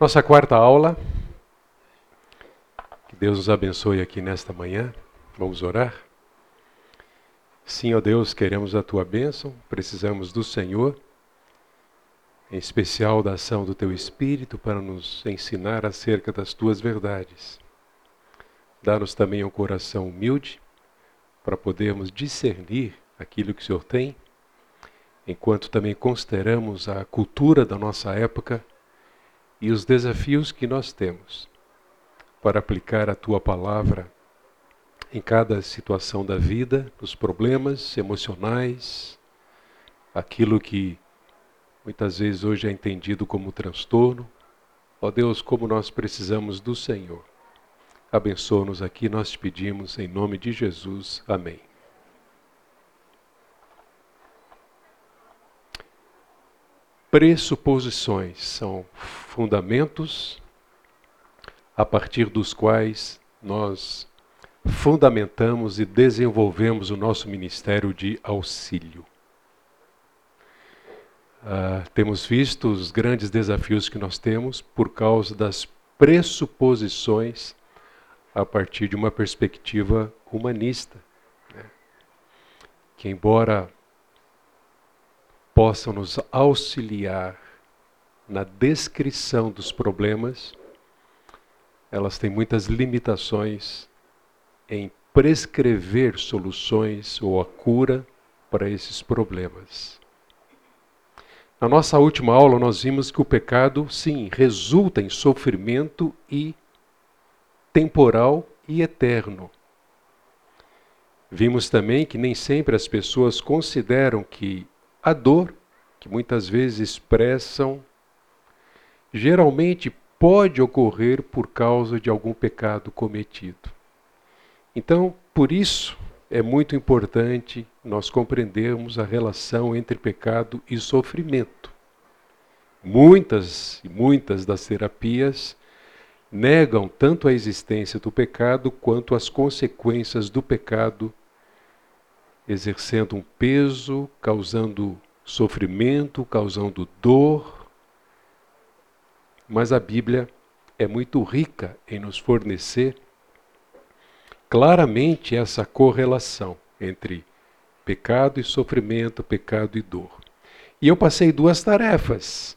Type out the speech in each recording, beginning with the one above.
Nossa quarta aula. Que Deus nos abençoe aqui nesta manhã. Vamos orar? Sim, ó Deus, queremos a tua bênção, precisamos do Senhor, em especial da ação do teu Espírito para nos ensinar acerca das tuas verdades. Dá-nos também um coração humilde para podermos discernir aquilo que o Senhor tem, enquanto também consideramos a cultura da nossa época e os desafios que nós temos para aplicar a tua palavra em cada situação da vida, nos problemas emocionais, aquilo que muitas vezes hoje é entendido como transtorno. Ó Deus, como nós precisamos do Senhor. Abençoa-nos aqui, nós te pedimos em nome de Jesus. Amém. Pressuposições são fundamentos a partir dos quais nós fundamentamos e desenvolvemos o nosso ministério de auxílio. Uh, temos visto os grandes desafios que nós temos por causa das pressuposições a partir de uma perspectiva humanista, né? que, embora possam nos auxiliar na descrição dos problemas, elas têm muitas limitações em prescrever soluções ou a cura para esses problemas. Na nossa última aula, nós vimos que o pecado, sim, resulta em sofrimento e temporal e eterno. Vimos também que nem sempre as pessoas consideram que a dor, que muitas vezes expressam, geralmente pode ocorrer por causa de algum pecado cometido. Então, por isso, é muito importante nós compreendermos a relação entre pecado e sofrimento. Muitas e muitas das terapias negam tanto a existência do pecado quanto as consequências do pecado exercendo um peso, causando sofrimento, causando dor. Mas a Bíblia é muito rica em nos fornecer claramente essa correlação entre pecado e sofrimento, pecado e dor. E eu passei duas tarefas.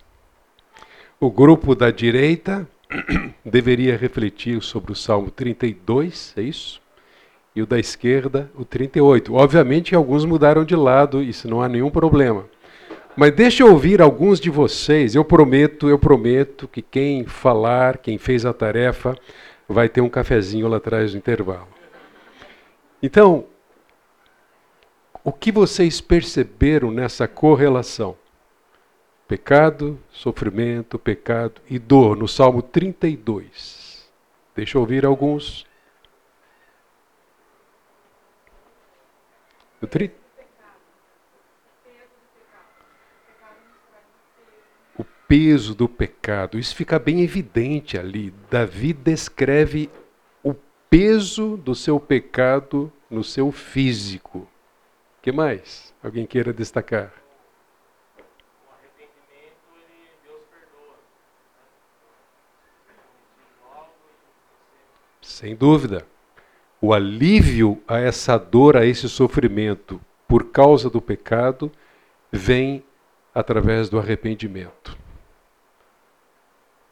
O grupo da direita deveria refletir sobre o Salmo 32, é isso? E o da esquerda, o 38. Obviamente alguns mudaram de lado, isso não há nenhum problema. Mas deixa eu ouvir alguns de vocês. Eu prometo, eu prometo que quem falar, quem fez a tarefa, vai ter um cafezinho lá atrás do intervalo. Então, o que vocês perceberam nessa correlação? Pecado, sofrimento, pecado e dor, no Salmo 32. Deixa eu ouvir alguns. O, tri... o peso do pecado, isso fica bem evidente ali. Davi descreve o peso do seu pecado no seu físico. Que mais? Alguém queira destacar? Sem dúvida o alívio a essa dor, a esse sofrimento por causa do pecado, vem através do arrependimento.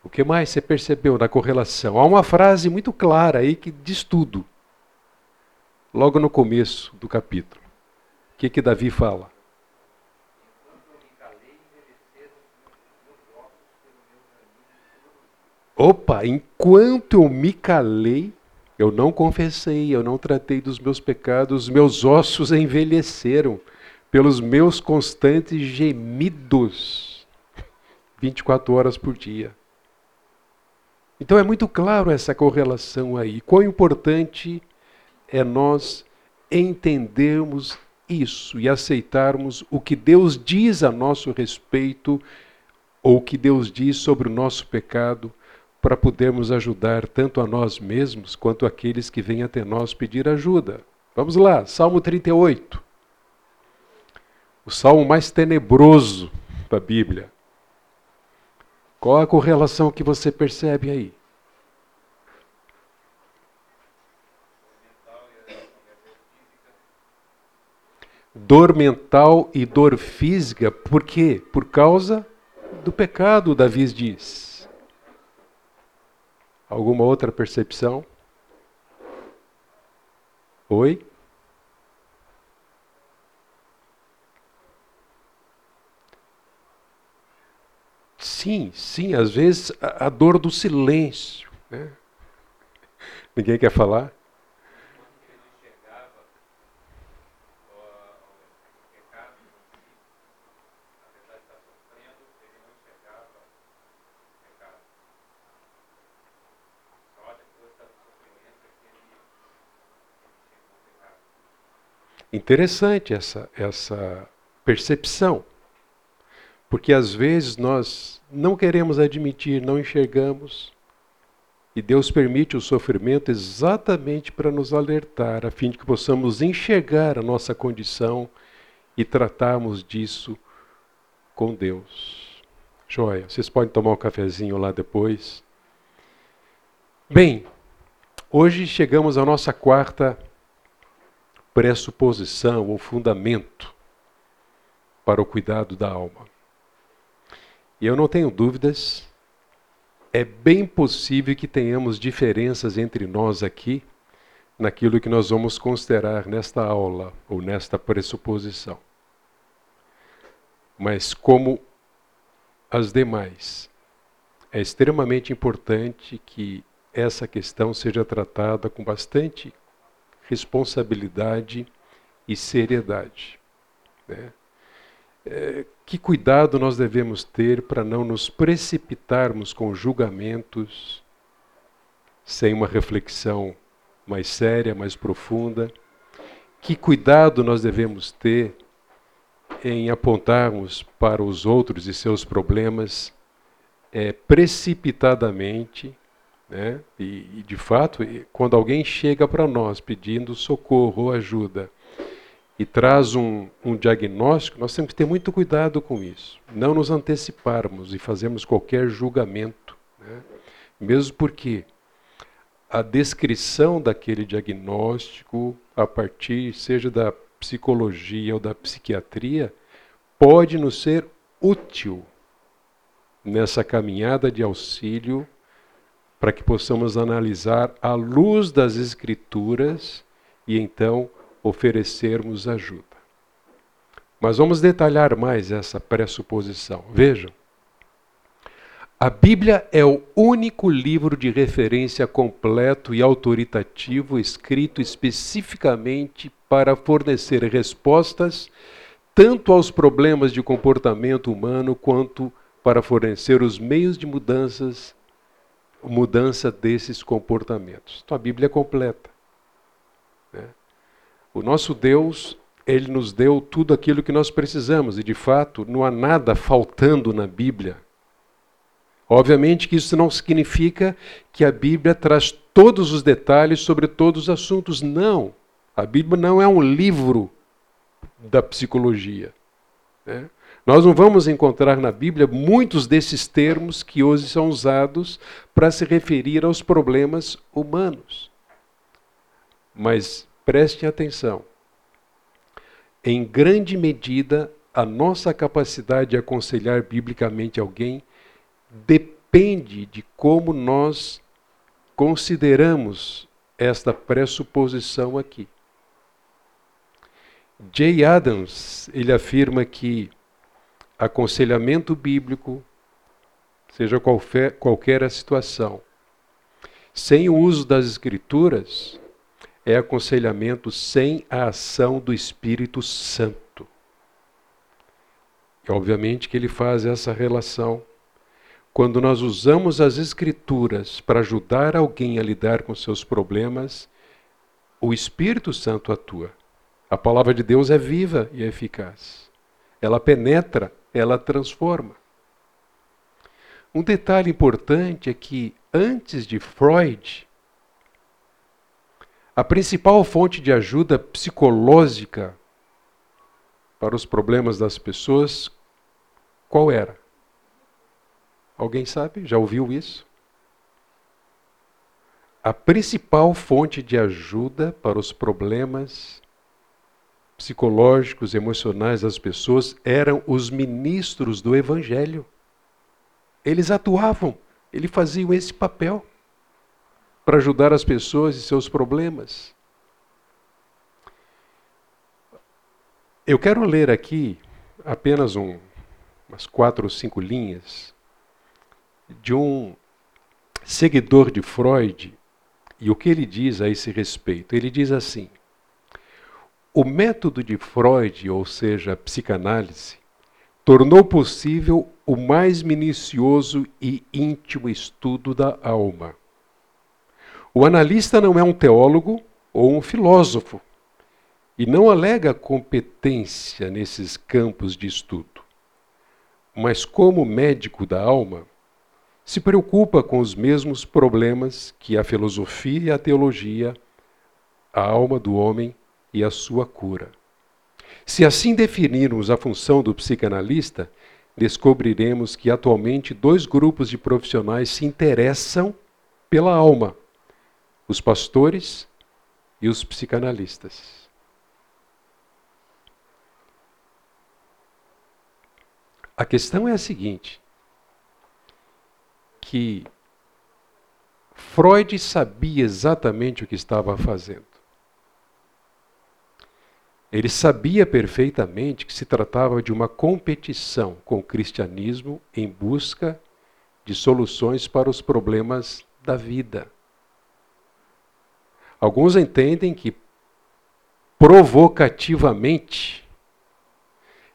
O que mais você percebeu na correlação? Há uma frase muito clara aí que diz tudo. Logo no começo do capítulo. O que, que Davi fala? Opa, enquanto eu me calei, eu não confessei, eu não tratei dos meus pecados, meus ossos envelheceram pelos meus constantes gemidos 24 horas por dia. Então é muito claro essa correlação aí. Quão importante é nós entendermos isso e aceitarmos o que Deus diz a nosso respeito ou o que Deus diz sobre o nosso pecado para podermos ajudar tanto a nós mesmos quanto aqueles que vêm até nós pedir ajuda. Vamos lá, Salmo 38. O salmo mais tenebroso da Bíblia. Qual a correlação que você percebe aí? Dor mental e dor física, por quê? Por causa do pecado, Davi diz. Alguma outra percepção? Oi? Sim, sim, às vezes a, a dor do silêncio. Né? Ninguém quer falar? Interessante essa, essa percepção. Porque às vezes nós não queremos admitir, não enxergamos. E Deus permite o sofrimento exatamente para nos alertar, a fim de que possamos enxergar a nossa condição e tratarmos disso com Deus. Joia, vocês podem tomar um cafezinho lá depois. Bem, hoje chegamos à nossa quarta pressuposição ou fundamento para o cuidado da alma. E eu não tenho dúvidas, é bem possível que tenhamos diferenças entre nós aqui naquilo que nós vamos considerar nesta aula ou nesta pressuposição. Mas como as demais, é extremamente importante que essa questão seja tratada com bastante responsabilidade e seriedade. Né? É, que cuidado nós devemos ter para não nos precipitarmos com julgamentos sem uma reflexão mais séria, mais profunda? Que cuidado nós devemos ter em apontarmos para os outros e seus problemas é, precipitadamente né? E, e, de fato, quando alguém chega para nós pedindo socorro ou ajuda e traz um, um, diagnóstico, nós temos que ter muito cuidado com isso. Não nos anteciparmos e fazermos qualquer julgamento. Né? Mesmo porque a descrição daquele diagnóstico, a partir seja da psicologia ou da psiquiatria, pode nos ser útil nessa caminhada de auxílio para que possamos analisar à luz das Escrituras e então oferecermos ajuda. Mas vamos detalhar mais essa pressuposição. Vejam. A Bíblia é o único livro de referência completo e autoritativo escrito especificamente para fornecer respostas tanto aos problemas de comportamento humano quanto para fornecer os meios de mudanças mudança desses comportamentos. Então a Bíblia é completa. Né? O nosso Deus, ele nos deu tudo aquilo que nós precisamos e de fato não há nada faltando na Bíblia. Obviamente que isso não significa que a Bíblia traz todos os detalhes sobre todos os assuntos. Não. A Bíblia não é um livro da psicologia. Né? Nós não vamos encontrar na Bíblia muitos desses termos que hoje são usados para se referir aos problemas humanos. Mas preste atenção. Em grande medida, a nossa capacidade de aconselhar biblicamente alguém depende de como nós consideramos esta pressuposição aqui. Jay Adams, ele afirma que aconselhamento bíblico, seja qualquer, qualquer a situação, sem o uso das Escrituras, é aconselhamento sem a ação do Espírito Santo. E obviamente que ele faz essa relação. Quando nós usamos as Escrituras para ajudar alguém a lidar com seus problemas, o Espírito Santo atua. A palavra de Deus é viva e eficaz. Ela penetra ela transforma. Um detalhe importante é que antes de Freud, a principal fonte de ajuda psicológica para os problemas das pessoas, qual era? Alguém sabe? Já ouviu isso? A principal fonte de ajuda para os problemas psicológicos, emocionais das pessoas eram os ministros do Evangelho. Eles atuavam, eles faziam esse papel para ajudar as pessoas e seus problemas. Eu quero ler aqui apenas um, umas quatro ou cinco linhas de um seguidor de Freud e o que ele diz a esse respeito. Ele diz assim: o método de Freud, ou seja, a psicanálise, tornou possível o mais minucioso e íntimo estudo da alma. O analista não é um teólogo ou um filósofo e não alega competência nesses campos de estudo. Mas, como médico da alma, se preocupa com os mesmos problemas que a filosofia e a teologia, a alma do homem e a sua cura. Se assim definirmos a função do psicanalista, descobriremos que atualmente dois grupos de profissionais se interessam pela alma: os pastores e os psicanalistas. A questão é a seguinte: que Freud sabia exatamente o que estava fazendo. Ele sabia perfeitamente que se tratava de uma competição com o cristianismo em busca de soluções para os problemas da vida. Alguns entendem que provocativamente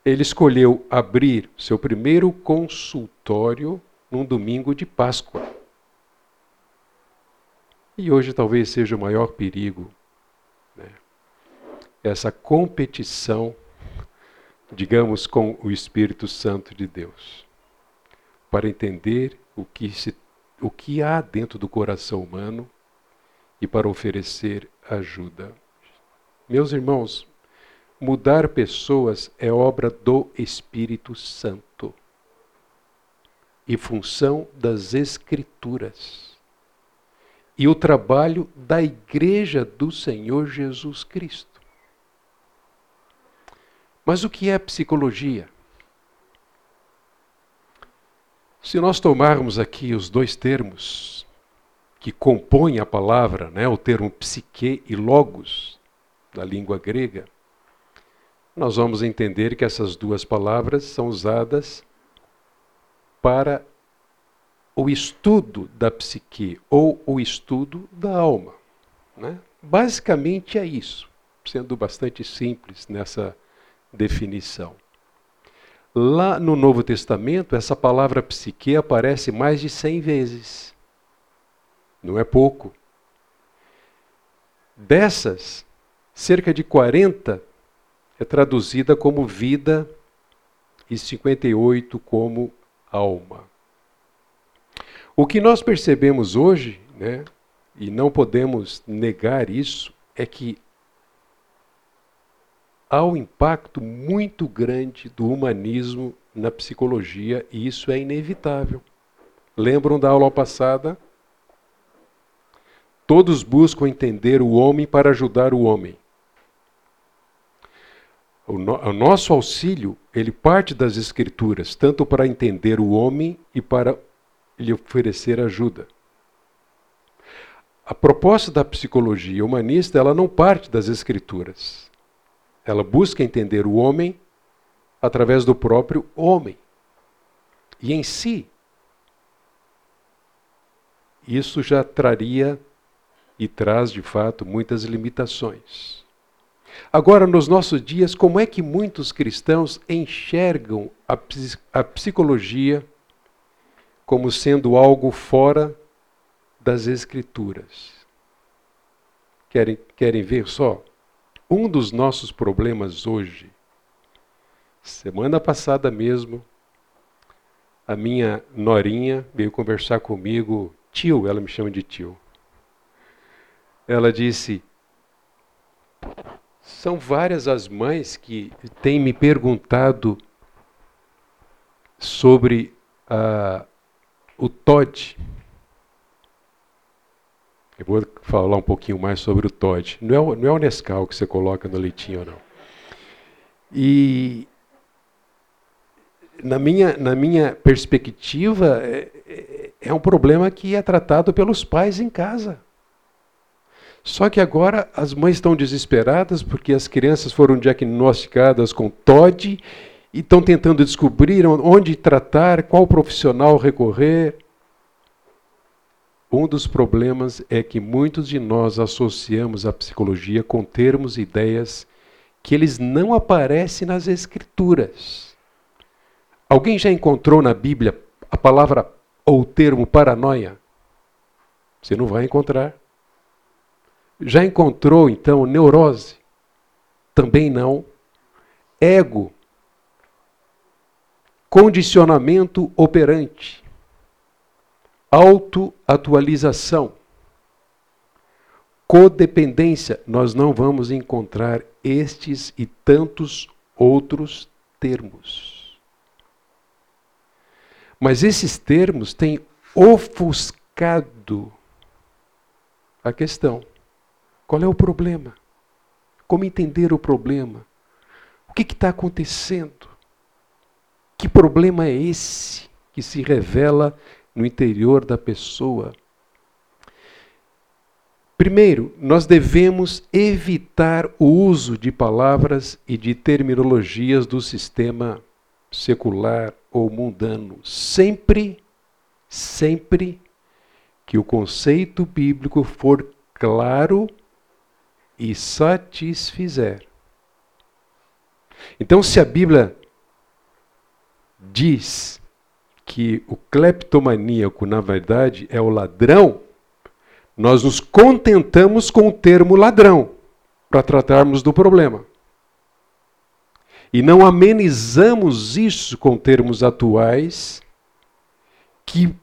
ele escolheu abrir seu primeiro consultório num domingo de Páscoa. E hoje talvez seja o maior perigo? Essa competição, digamos, com o Espírito Santo de Deus, para entender o que, se, o que há dentro do coração humano e para oferecer ajuda. Meus irmãos, mudar pessoas é obra do Espírito Santo e função das Escrituras. E o trabalho da Igreja do Senhor Jesus Cristo. Mas o que é psicologia? Se nós tomarmos aqui os dois termos que compõem a palavra, né, o termo psique e logos, da língua grega, nós vamos entender que essas duas palavras são usadas para o estudo da psique ou o estudo da alma. Né? Basicamente é isso, sendo bastante simples nessa definição. Lá no Novo Testamento, essa palavra psique aparece mais de 100 vezes. Não é pouco. Dessas, cerca de 40 é traduzida como vida e 58 como alma. O que nós percebemos hoje, né, e não podemos negar isso, é que há um impacto muito grande do humanismo na psicologia e isso é inevitável. Lembram da aula passada? Todos buscam entender o homem para ajudar o homem. O, no, o, nosso auxílio, ele parte das escrituras, tanto para entender o homem e para lhe oferecer ajuda. A proposta da psicologia humanista, ela não parte das escrituras. Ela busca entender o homem através do próprio homem. E em si, isso já traria e traz de fato muitas limitações. Agora, nos nossos dias, como é que muitos cristãos enxergam a, a psicologia como sendo algo fora das Escrituras? Querem, querem ver só? Um dos nossos problemas hoje, semana passada mesmo, a minha norinha veio conversar comigo, tio, ela me chama de tio. Ela disse: são várias as mães que têm me perguntado sobre a, o Todd. Eu vou falar um pouquinho mais sobre o Todd. Não é o, não é o Nescau que você coloca no leitinho, não. E na minha, na minha perspectiva, é, é, é um problema que é tratado pelos pais em casa. Só que agora as mães estão desesperadas porque as crianças foram diagnosticadas com TOD e estão tentando descobrir onde tratar, qual profissional recorrer. Um dos problemas é que muitos de nós associamos a psicologia com termos e ideias que eles não aparecem nas escrituras. Alguém já encontrou na Bíblia a palavra ou o termo paranoia? Você não vai encontrar. Já encontrou então neurose? Também não. Ego. Condicionamento operante. Autoatualização. Codependência. Nós não vamos encontrar estes e tantos outros termos. Mas esses termos têm ofuscado a questão. Qual é o problema? Como entender o problema? O que está acontecendo? Que problema é esse que se revela no interior da pessoa? Primeiro, nós devemos evitar o uso de palavras e de terminologias do sistema secular ou mundano. Sempre, sempre que o conceito bíblico for claro e satisfizer. Então, se a Bíblia diz que o cleptomaníaco, na verdade, é o ladrão, nós nos contentamos com o termo ladrão para tratarmos do problema. E não amenizamos isso com termos atuais que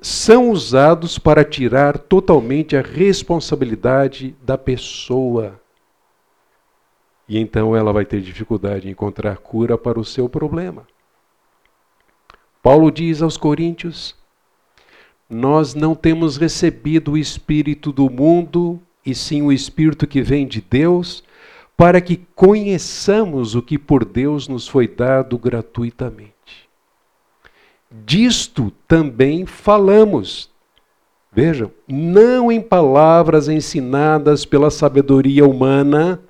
são usados para tirar totalmente a responsabilidade da pessoa. E então ela vai ter dificuldade em encontrar cura para o seu problema. Paulo diz aos Coríntios: Nós não temos recebido o espírito do mundo, e sim o espírito que vem de Deus, para que conheçamos o que por Deus nos foi dado gratuitamente. Disto também falamos. Vejam, não em palavras ensinadas pela sabedoria humana,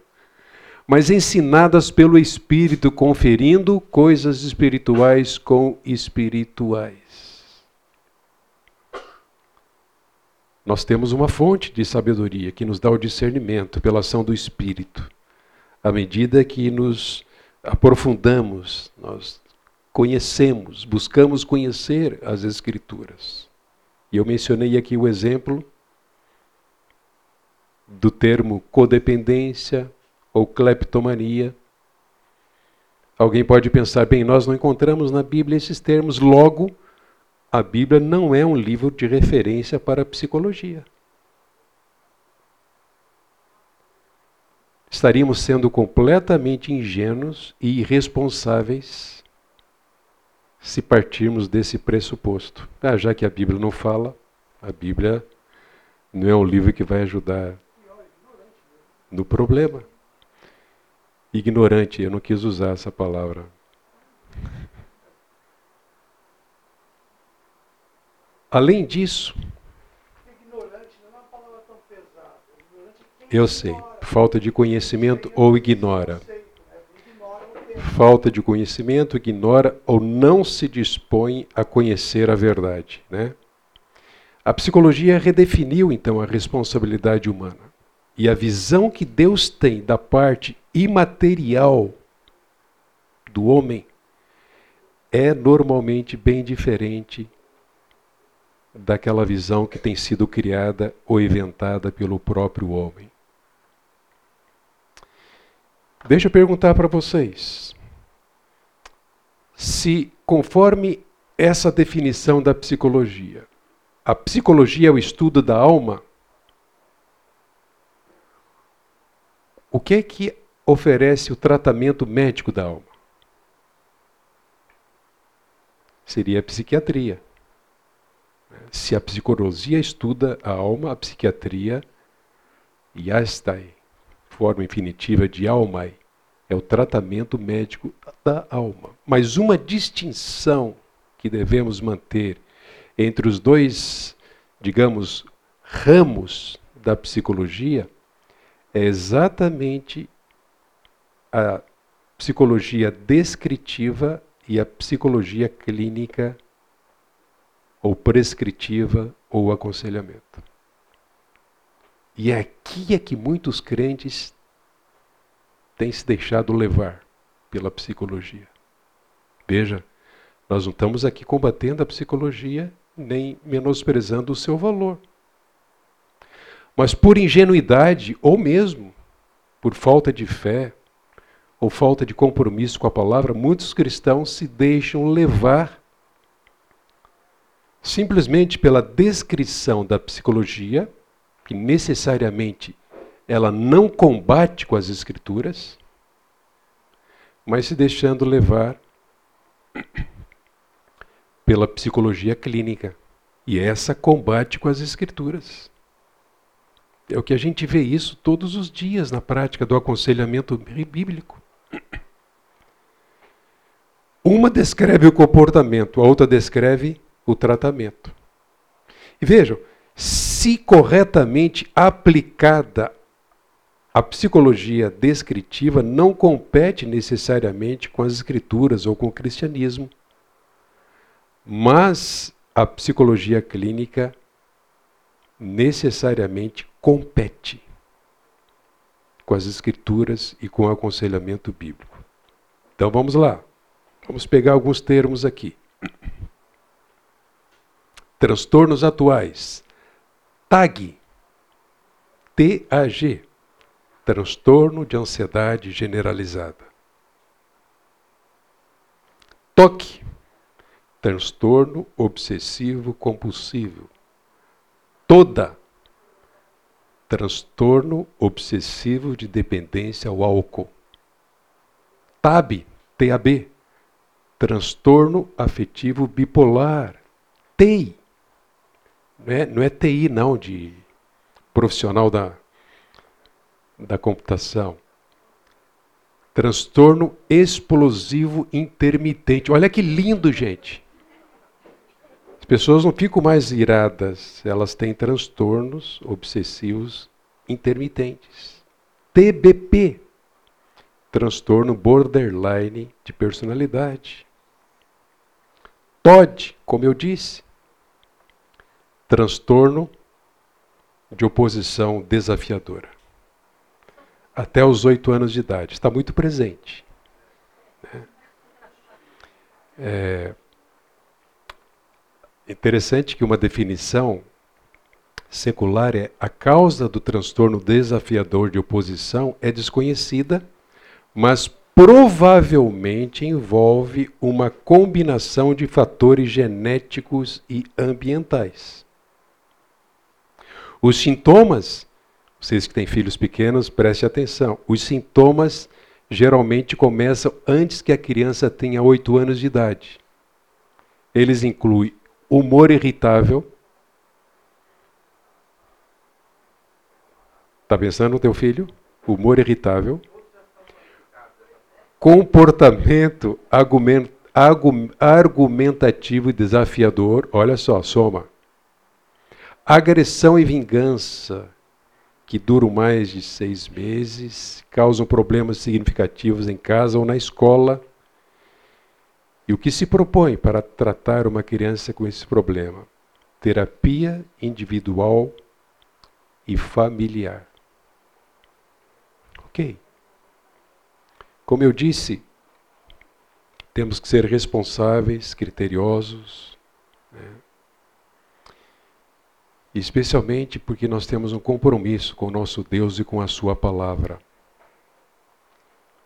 mas ensinadas pelo Espírito, conferindo coisas espirituais com espirituais. Nós temos uma fonte de sabedoria que nos dá o discernimento pela ação do Espírito. À medida que nos aprofundamos, nós conhecemos, buscamos conhecer as Escrituras. E eu mencionei aqui o exemplo do termo codependência ou cleptomania. Alguém pode pensar, bem, nós não encontramos na Bíblia esses termos, logo, a Bíblia não é um livro de referência para a psicologia. Estaríamos sendo completamente ingênuos e irresponsáveis se partirmos desse pressuposto. Ah, já que a Bíblia não fala, a Bíblia não é um livro que vai ajudar no problema. Ignorante, eu não quis usar essa palavra. Além disso, eu sei, falta de conhecimento ou ignora falta de conhecimento, ignora ou não se dispõe a conhecer a verdade. Né? A psicologia redefiniu então a responsabilidade humana. E a visão que Deus tem da parte imaterial do homem é normalmente bem diferente daquela visão que tem sido criada ou inventada pelo próprio homem. Deixa eu perguntar para vocês. Se, conforme essa definição da psicologia, a psicologia é o estudo da alma, o que é que oferece o tratamento médico da alma? Seria a psiquiatria. se a psicologia estuda a alma, a psiquiatria, yastai, forma infinitiva de almai, é o tratamento médico da alma. Mas uma distinção que devemos manter entre os dois, digamos, ramos da psicologia é exatamente a psicologia descritiva e a psicologia clínica ou prescritiva ou aconselhamento. E é aqui é que muitos crentes têm se deixado levar pela psicologia. Veja, nós não estamos aqui combatendo a psicologia nem menosprezando o seu valor. Mas por ingenuidade, ou mesmo por falta de fé, ou falta de compromisso com a palavra, muitos cristãos se deixam levar simplesmente pela descrição da psicologia, que necessariamente ela não combate com as escrituras, mas se deixando levar pela psicologia clínica. E essa combate com as escrituras. É o que a gente vê isso todos os dias na prática do aconselhamento bíblico. Uma descreve o comportamento, a outra descreve o tratamento. E vejam, se corretamente aplicada, a psicologia descritiva não compete necessariamente com as escrituras ou com o cristianismo, mas a psicologia clínica necessariamente compete com as escrituras e com o aconselhamento bíblico. Então vamos lá. Vamos pegar alguns termos aqui. Transtornos atuais. TAG. TAG. Transtorno de ansiedade generalizada. TOC. Transtorno obsessivo compulsivo. TODA transtorno obsessivo de dependência ao álcool. TAB, TAB, transtorno afetivo bipolar. TI, não é, não é TI não, de profissional da, da computação. Transtorno explosivo intermitente. Olha que lindo, gente. As pessoas não ficam mais iradas, elas têm transtornos obsessivos intermitentes. TBP, transtorno borderline de personalidade. TOD, como eu disse, transtorno de oposição desafiadora. Até os oito anos de idade, está muito presente. Né? É, Interessante que uma definição secular é a causa do transtorno desafiador de oposição é desconhecida, mas provavelmente envolve uma combinação de fatores genéticos e ambientais. Os sintomas, vocês que têm filhos pequenos, preste atenção. Os sintomas geralmente começam antes que a criança tenha 8 anos de idade. Eles incluem humor irritável. Está pensando no teu filho? Humor irritável. Comportamento argumentativo e desafiador. Olha só, soma. Agressão e vingança, que duram mais de seis meses, causam problemas significativos em casa ou na escola e o que se propõe para tratar uma criança com esse problema? Terapia individual e familiar. Ok. Como eu disse, temos que ser responsáveis, criteriosos, né? especialmente porque nós temos um compromisso com o nosso Deus e com a Sua palavra.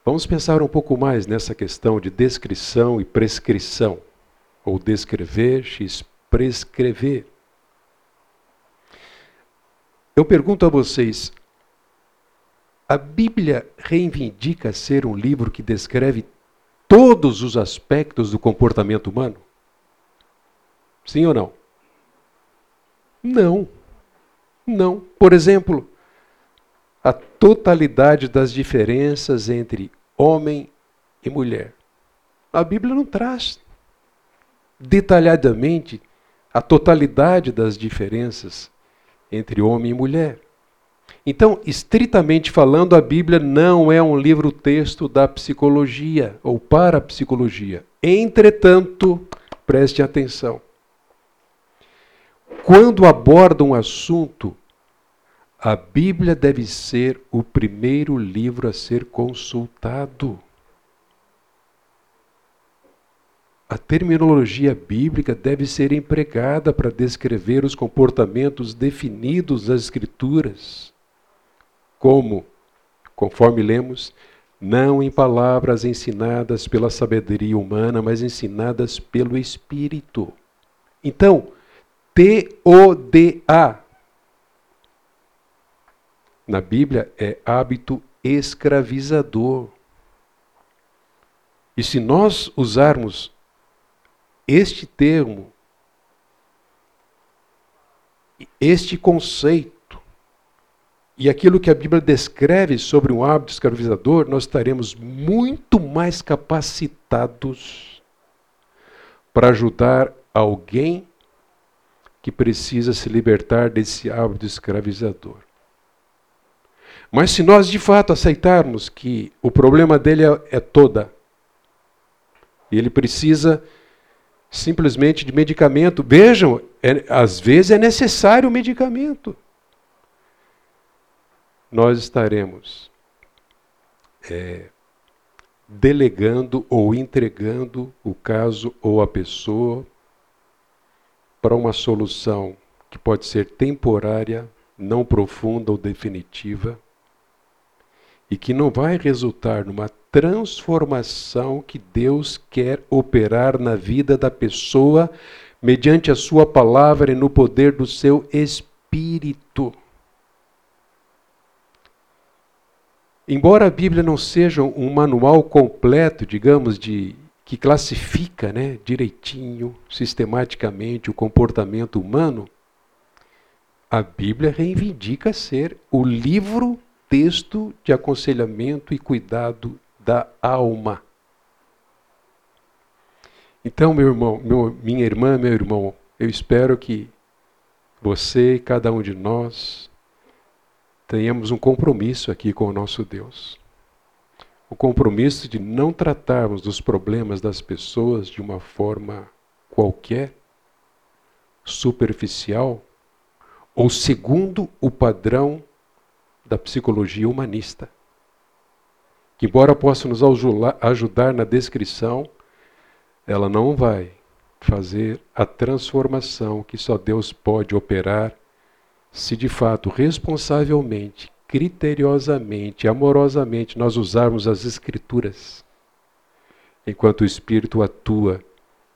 Vamos pensar um pouco mais nessa questão de descrição e prescrição, ou descrever x prescrever. Eu pergunto a vocês: a Bíblia reivindica ser um livro que descreve todos os aspectos do comportamento humano? Sim ou não? Não. Não. Por exemplo, a totalidade das diferenças entre homem e mulher. A Bíblia não traz detalhadamente a totalidade das diferenças entre homem e mulher. Então, estritamente falando, a Bíblia não é um livro-texto da psicologia ou para a psicologia. Entretanto, preste atenção. Quando aborda um assunto, a Bíblia deve ser o primeiro livro a ser consultado. A terminologia bíblica deve ser empregada para descrever os comportamentos definidos das Escrituras. Como, conforme lemos, não em palavras ensinadas pela sabedoria humana, mas ensinadas pelo Espírito. Então, T-O-D-A na Bíblia é hábito escravizador. E se nós usarmos este termo, este conceito, e aquilo que a Bíblia descreve sobre um hábito escravizador, nós estaremos muito mais capacitados para ajudar alguém que precisa se libertar desse hábito escravizador. Mas se nós de fato aceitarmos que o problema dele é, é toda, e ele precisa simplesmente de medicamento, vejam, é, às vezes é necessário o medicamento. Nós estaremos é, delegando ou entregando o caso ou a pessoa para uma solução que pode ser temporária, não profunda ou definitiva e que não vai resultar numa transformação que Deus quer operar na vida da pessoa mediante a sua palavra e no poder do seu espírito. Embora a Bíblia não seja um manual completo, digamos, de que classifica, né, direitinho, sistematicamente o comportamento humano, a Bíblia reivindica ser o livro texto de aconselhamento e cuidado da alma. Então, meu irmão, meu, minha irmã, meu irmão, eu espero que você e cada um de nós tenhamos um compromisso aqui com o nosso Deus. O compromisso de não tratarmos dos problemas das pessoas de uma forma qualquer, superficial, ou segundo o padrão da psicologia humanista, que, embora possa nos ajudar na descrição, ela não vai fazer a transformação que só Deus pode operar se de fato, responsavelmente, criteriosamente, amorosamente, nós usarmos as Escrituras, enquanto o Espírito atua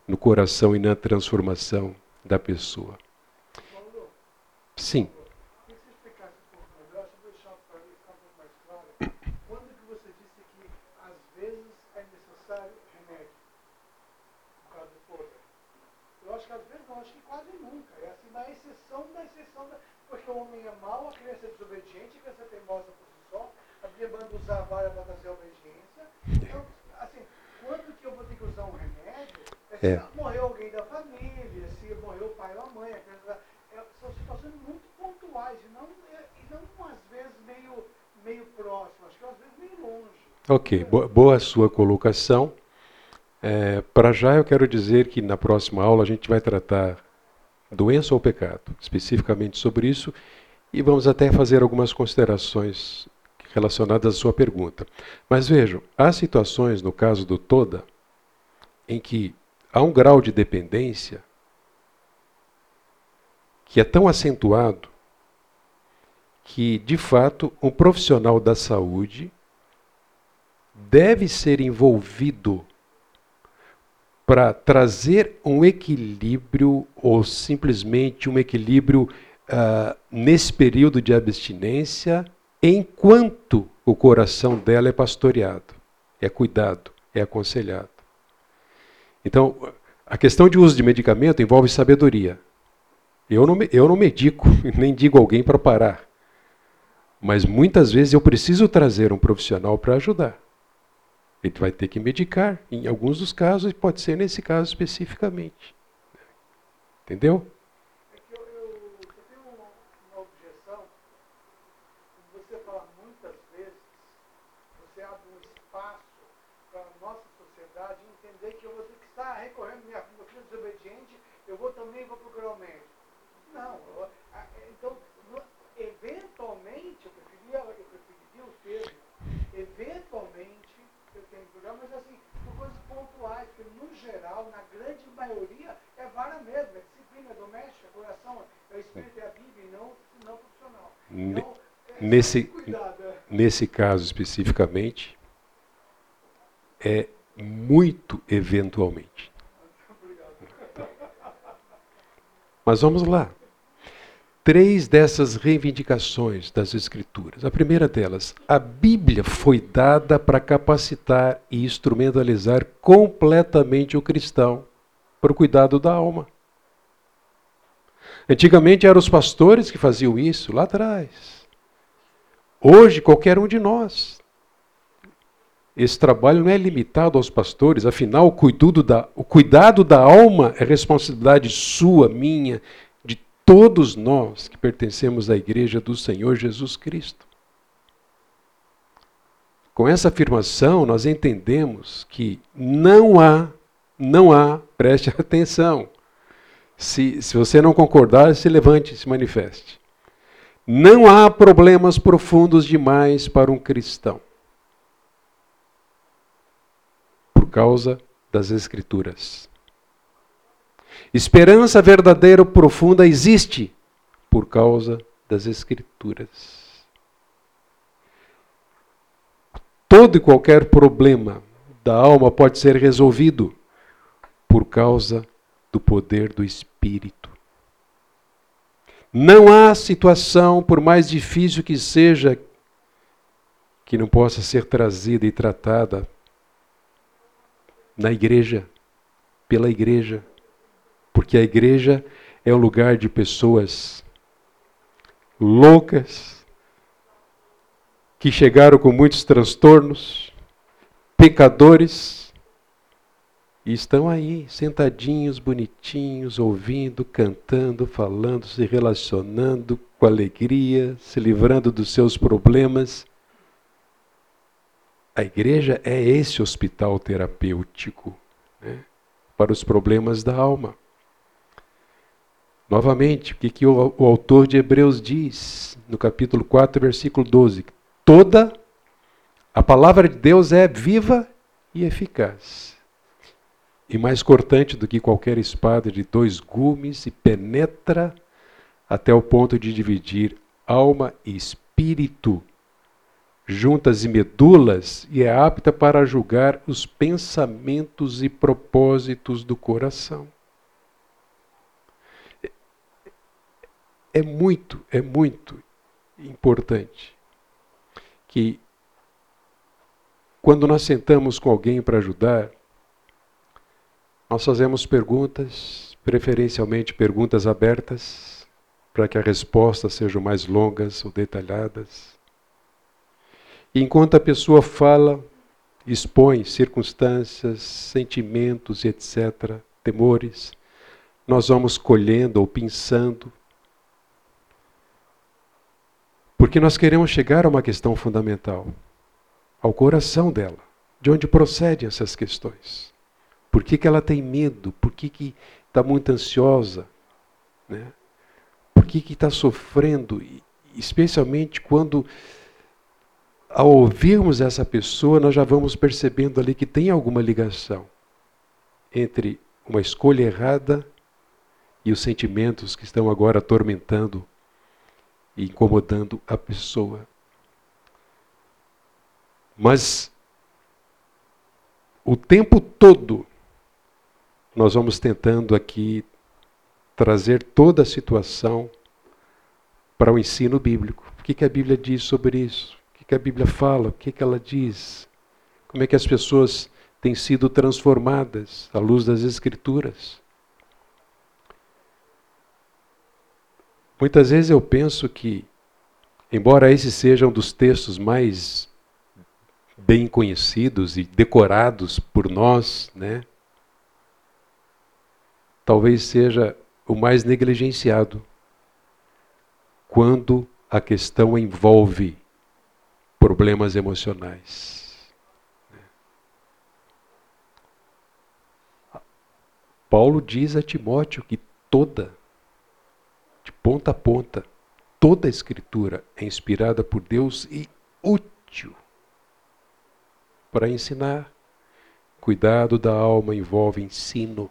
no coração e na transformação da pessoa. Sim. Porque o homem é mau, a criança é desobediente, a criança é teimosa por si só, a Bíblia manda usar a vara para trazer a obediência. Então, assim, quando que eu vou ter que usar um remédio? É se é. morreu alguém da família, se morreu o pai ou a mãe, a criança, é, são situações muito pontuais e não, é, e não às vezes meio, meio próximas, acho que às vezes meio longe. Ok, boa, boa sua colocação. É, Para já eu quero dizer que na próxima aula a gente vai tratar doença ou pecado, especificamente sobre isso, e vamos até fazer algumas considerações relacionadas à sua pergunta. Mas vejam, há situações, no caso do toda, em que há um grau de dependência que é tão acentuado que, de fato, um profissional da saúde deve ser envolvido para trazer um equilíbrio ou simplesmente um equilíbrio uh, nesse período de abstinência, enquanto o coração dela é pastoreado, é cuidado, é aconselhado. Então, a questão de uso de medicamento envolve sabedoria, Eu não, eu não medico, nem digo alguém para parar. Mas muitas vezes eu preciso trazer um profissional para ajudar. Ele vai ter que medicar. Em alguns dos casos, pode ser nesse caso especificamente. Entendeu? Nesse, nesse caso especificamente, é muito eventualmente. Mas vamos lá. Três dessas reivindicações das Escrituras. A primeira delas, a Bíblia foi dada para capacitar e instrumentalizar completamente o cristão para o cuidado da alma. Antigamente eram os pastores que faziam isso lá atrás. Hoje, qualquer um de nós. Esse trabalho não é limitado aos pastores, afinal, o cuidado da, o cuidado da alma é responsabilidade sua, minha, de todos nós que pertencemos à igreja do Senhor Jesus Cristo. Com essa afirmação, nós entendemos que não há, não há, preste atenção. Se, se você não concordar, se levante se manifeste. Não há problemas profundos demais para um cristão. Por causa das Escrituras. Esperança verdadeira profunda existe por causa das Escrituras. Todo e qualquer problema da alma pode ser resolvido por causa do poder do Espírito. Não há situação, por mais difícil que seja, que não possa ser trazida e tratada na igreja, pela igreja. Porque a igreja é um lugar de pessoas loucas, que chegaram com muitos transtornos, pecadores, e estão aí, sentadinhos, bonitinhos, ouvindo, cantando, falando, se relacionando com alegria, se livrando dos seus problemas. A igreja é esse hospital terapêutico né, para os problemas da alma. Novamente, o que, que o, o autor de Hebreus diz no capítulo 4, versículo 12? Toda a palavra de Deus é viva e eficaz e mais cortante do que qualquer espada de dois gumes e penetra até o ponto de dividir alma e espírito, juntas e medulas, e é apta para julgar os pensamentos e propósitos do coração. É muito, é muito importante que quando nós sentamos com alguém para ajudar, nós fazemos perguntas, preferencialmente perguntas abertas, para que as respostas sejam mais longas ou detalhadas. E enquanto a pessoa fala, expõe circunstâncias, sentimentos, etc., temores, nós vamos colhendo ou pensando. Porque nós queremos chegar a uma questão fundamental, ao coração dela, de onde procedem essas questões. Por que, que ela tem medo? Por que está muito ansiosa? Né? Por que está sofrendo? Especialmente quando, ao ouvirmos essa pessoa, nós já vamos percebendo ali que tem alguma ligação entre uma escolha errada e os sentimentos que estão agora atormentando e incomodando a pessoa. Mas o tempo todo nós vamos tentando aqui trazer toda a situação para o ensino bíblico. O que, que a Bíblia diz sobre isso? O que, que a Bíblia fala? O que, que ela diz? Como é que as pessoas têm sido transformadas à luz das Escrituras? Muitas vezes eu penso que, embora esse seja um dos textos mais bem conhecidos e decorados por nós, né? Talvez seja o mais negligenciado quando a questão envolve problemas emocionais. Paulo diz a Timóteo que toda, de ponta a ponta, toda a Escritura é inspirada por Deus e útil para ensinar. Cuidado da alma envolve ensino.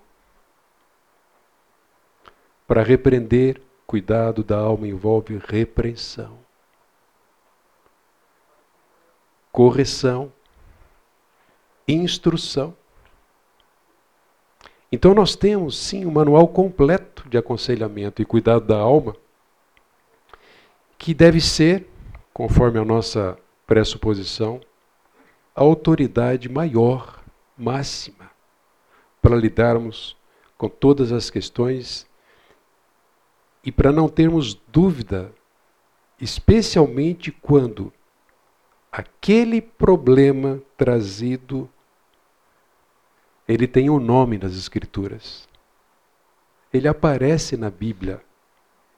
Para repreender, cuidado da alma envolve repreensão. Correção, instrução. Então nós temos sim um manual completo de aconselhamento e cuidado da alma, que deve ser, conforme a nossa pressuposição, a autoridade maior, máxima, para lidarmos com todas as questões e para não termos dúvida, especialmente quando aquele problema trazido ele tem um nome nas escrituras. Ele aparece na Bíblia.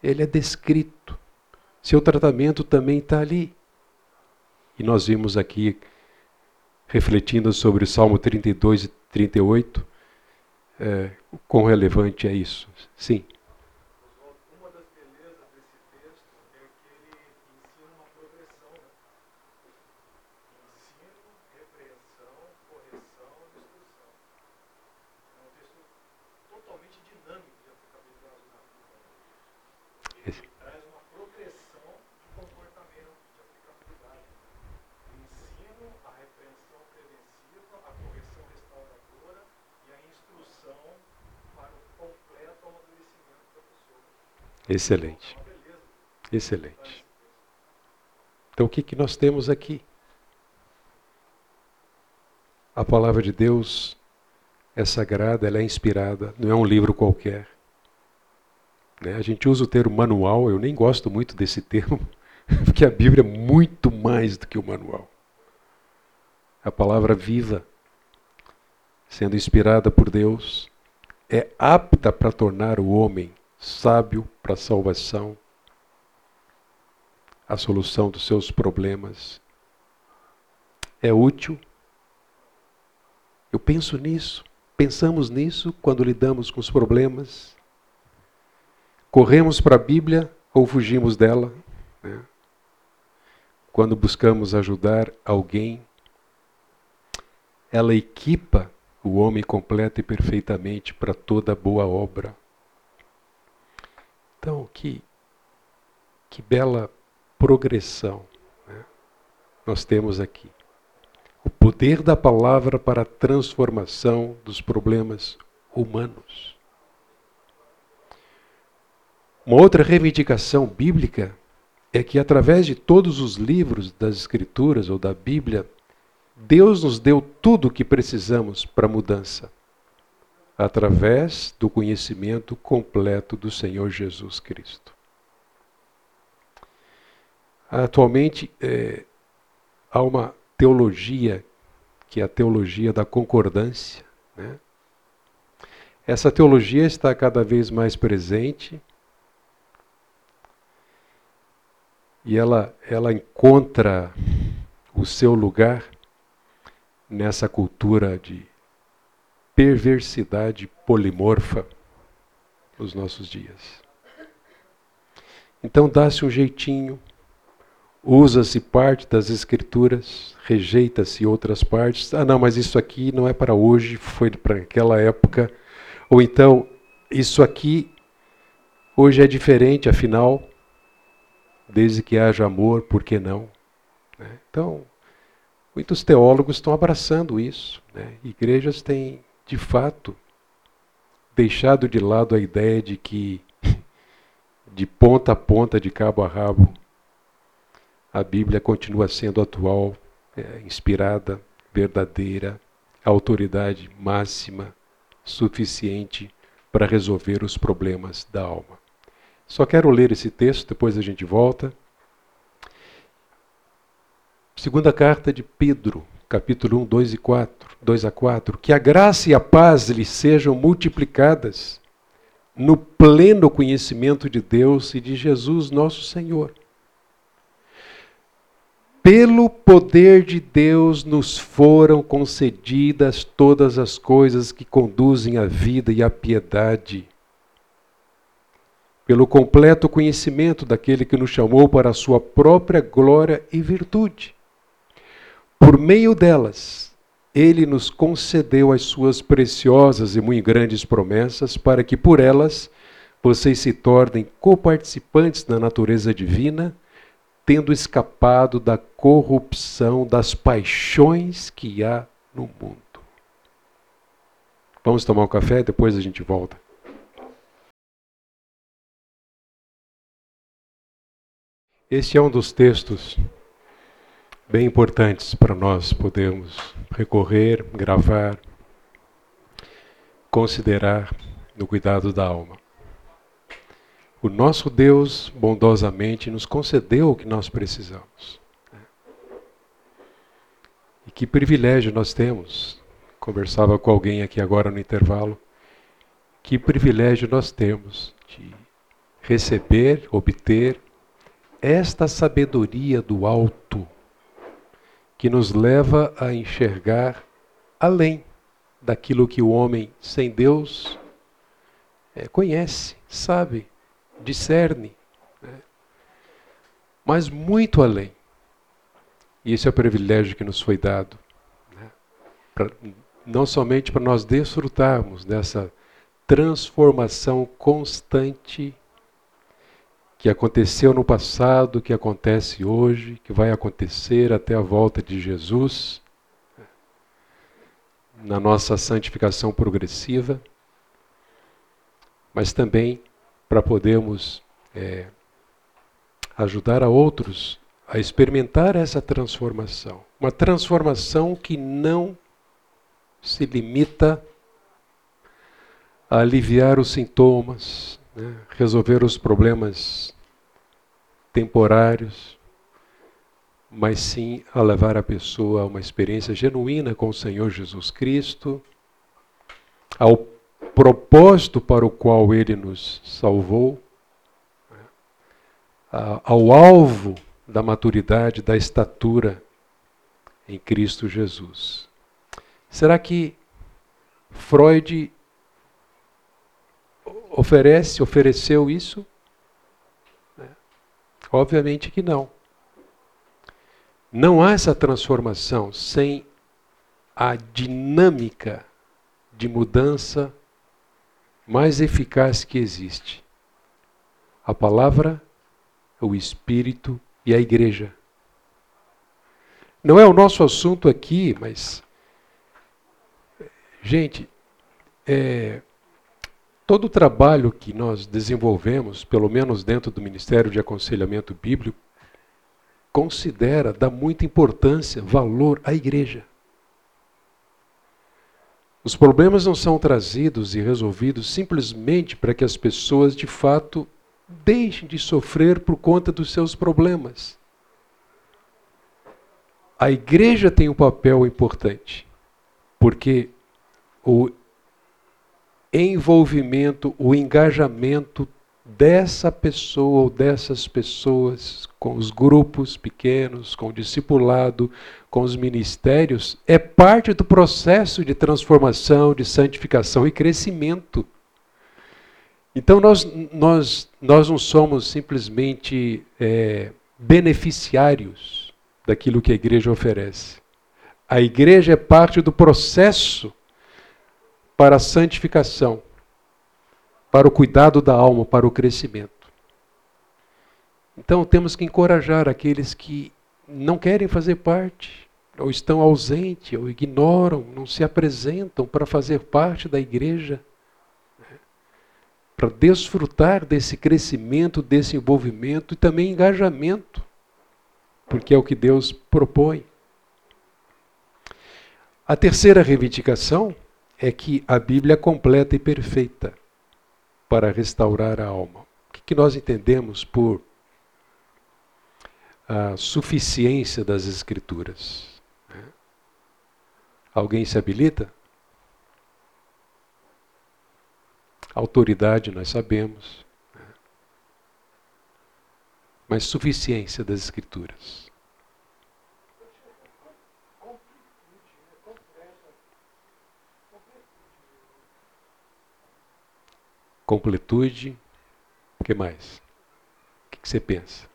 Ele é descrito. Seu tratamento também está ali. E nós vimos aqui refletindo sobre o Salmo 32 e 38, é, quão relevante é isso. Sim. Excelente. Excelente. Então o que, que nós temos aqui? A palavra de Deus é sagrada, ela é inspirada, não é um livro qualquer. Né? A gente usa o termo manual, eu nem gosto muito desse termo, porque a Bíblia é muito mais do que o manual. A palavra viva, sendo inspirada por Deus, é apta para tornar o homem sábio para a salvação, a solução dos seus problemas. É útil. Eu penso nisso, pensamos nisso quando lidamos com os problemas. Corremos para a Bíblia ou fugimos dela? Né? Quando buscamos ajudar alguém, ela equipa o homem completo e perfeitamente para toda boa obra. Então, que, que bela progressão né? nós temos aqui. O poder da palavra para a transformação dos problemas humanos. Uma outra reivindicação bíblica é que, através de todos os livros das Escrituras ou da Bíblia, Deus nos deu tudo o que precisamos para a mudança através do conhecimento completo do Senhor Jesus Cristo. Atualmente, é, há uma teologia, que é a teologia da concordância. Né? Essa teologia está cada vez mais presente e ela, ela encontra o seu lugar nessa cultura de perversidade polimorfa nos nossos dias. Então dá-se um jeitinho, usa-se parte das escrituras, rejeita-se outras partes. Ah, não, mas isso aqui não é para hoje, foi para aquela época. Ou então, isso aqui hoje é diferente, afinal, desde que haja amor, por que não? Né? Então, muitos teólogos estão abraçando isso. Né? Igrejas têm de fato, deixado de lado a ideia de que, de ponta a ponta, de cabo a rabo, a Bíblia continua sendo atual, é, inspirada, verdadeira, autoridade máxima, suficiente para resolver os problemas da alma. Só quero ler esse texto, depois a gente volta. Segunda carta de Pedro, capítulo 1, 2 e 4, 2 a 4. Que a graça e a paz lhe sejam multiplicadas no pleno conhecimento de Deus e de Jesus, nosso Senhor. Pelo poder de Deus nos foram concedidas todas as coisas que conduzem à vida e à piedade pelo completo conhecimento daquele que nos chamou para a sua própria glória e virtude. Por meio delas, ele nos concedeu as suas preciosas e muito grandes promessas, para que por elas vocês se tornem coparticipantes da natureza divina, tendo escapado da corrupção das paixões que há no mundo. Vamos tomar um café, depois a gente volta. Este é um dos textos bem importantes para nós podermos recorrer, gravar, considerar no cuidado da alma. O nosso Deus bondosamente nos concedeu o que nós precisamos. E que privilégio nós temos. Conversava com alguém aqui agora no intervalo. Que privilégio nós temos de receber, obter esta sabedoria do alto que nos leva a enxergar além daquilo que o homem sem Deus é, conhece, sabe, discerne, né? mas muito além. E esse é o privilégio que nos foi dado, né? pra, não somente para nós desfrutarmos dessa transformação constante que aconteceu no passado, que acontece hoje, que vai acontecer até a volta de Jesus, na nossa santificação progressiva, mas também para podermos é, ajudar a outros a experimentar essa transformação. Uma transformação que não se limita a aliviar os sintomas, né, resolver os problemas temporários, mas sim a levar a pessoa a uma experiência genuína com o Senhor Jesus Cristo, ao propósito para o qual Ele nos salvou, ao alvo da maturidade, da estatura em Cristo Jesus. Será que Freud oferece, ofereceu isso? É. Obviamente que não. Não há essa transformação sem a dinâmica de mudança mais eficaz que existe. A palavra, o Espírito e a igreja. Não é o nosso assunto aqui, mas. Gente, é, Todo o trabalho que nós desenvolvemos, pelo menos dentro do Ministério de Aconselhamento Bíblico, considera, dá muita importância, valor à igreja. Os problemas não são trazidos e resolvidos simplesmente para que as pessoas, de fato, deixem de sofrer por conta dos seus problemas. A igreja tem um papel importante, porque o envolvimento, o engajamento dessa pessoa ou dessas pessoas com os grupos pequenos, com o discipulado, com os ministérios, é parte do processo de transformação, de santificação e crescimento. Então nós, nós, nós não somos simplesmente é, beneficiários daquilo que a igreja oferece. A igreja é parte do processo para a santificação, para o cuidado da alma, para o crescimento. Então temos que encorajar aqueles que não querem fazer parte, ou estão ausentes, ou ignoram, não se apresentam para fazer parte da igreja, né? para desfrutar desse crescimento, desse envolvimento e também engajamento, porque é o que Deus propõe. A terceira reivindicação é que a Bíblia é completa e perfeita para restaurar a alma. O que, que nós entendemos por a suficiência das Escrituras? Alguém se habilita? Autoridade nós sabemos, mas suficiência das Escrituras. Completude. O que mais? O que você pensa?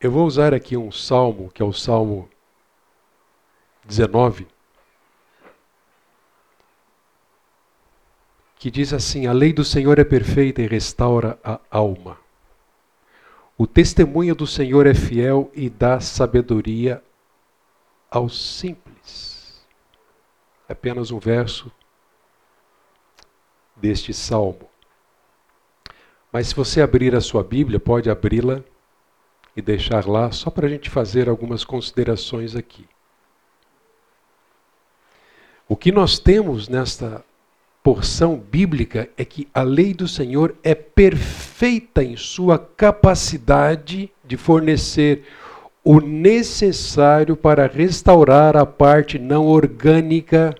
Eu vou usar aqui um salmo, que é o Salmo 19, que diz assim: A lei do Senhor é perfeita e restaura a alma. O testemunho do Senhor é fiel e dá sabedoria aos simples apenas um verso deste salmo. Mas se você abrir a sua Bíblia, pode abri-la e deixar lá, só para a gente fazer algumas considerações aqui. O que nós temos nesta porção bíblica é que a lei do Senhor é perfeita em sua capacidade de fornecer o necessário para restaurar a parte não orgânica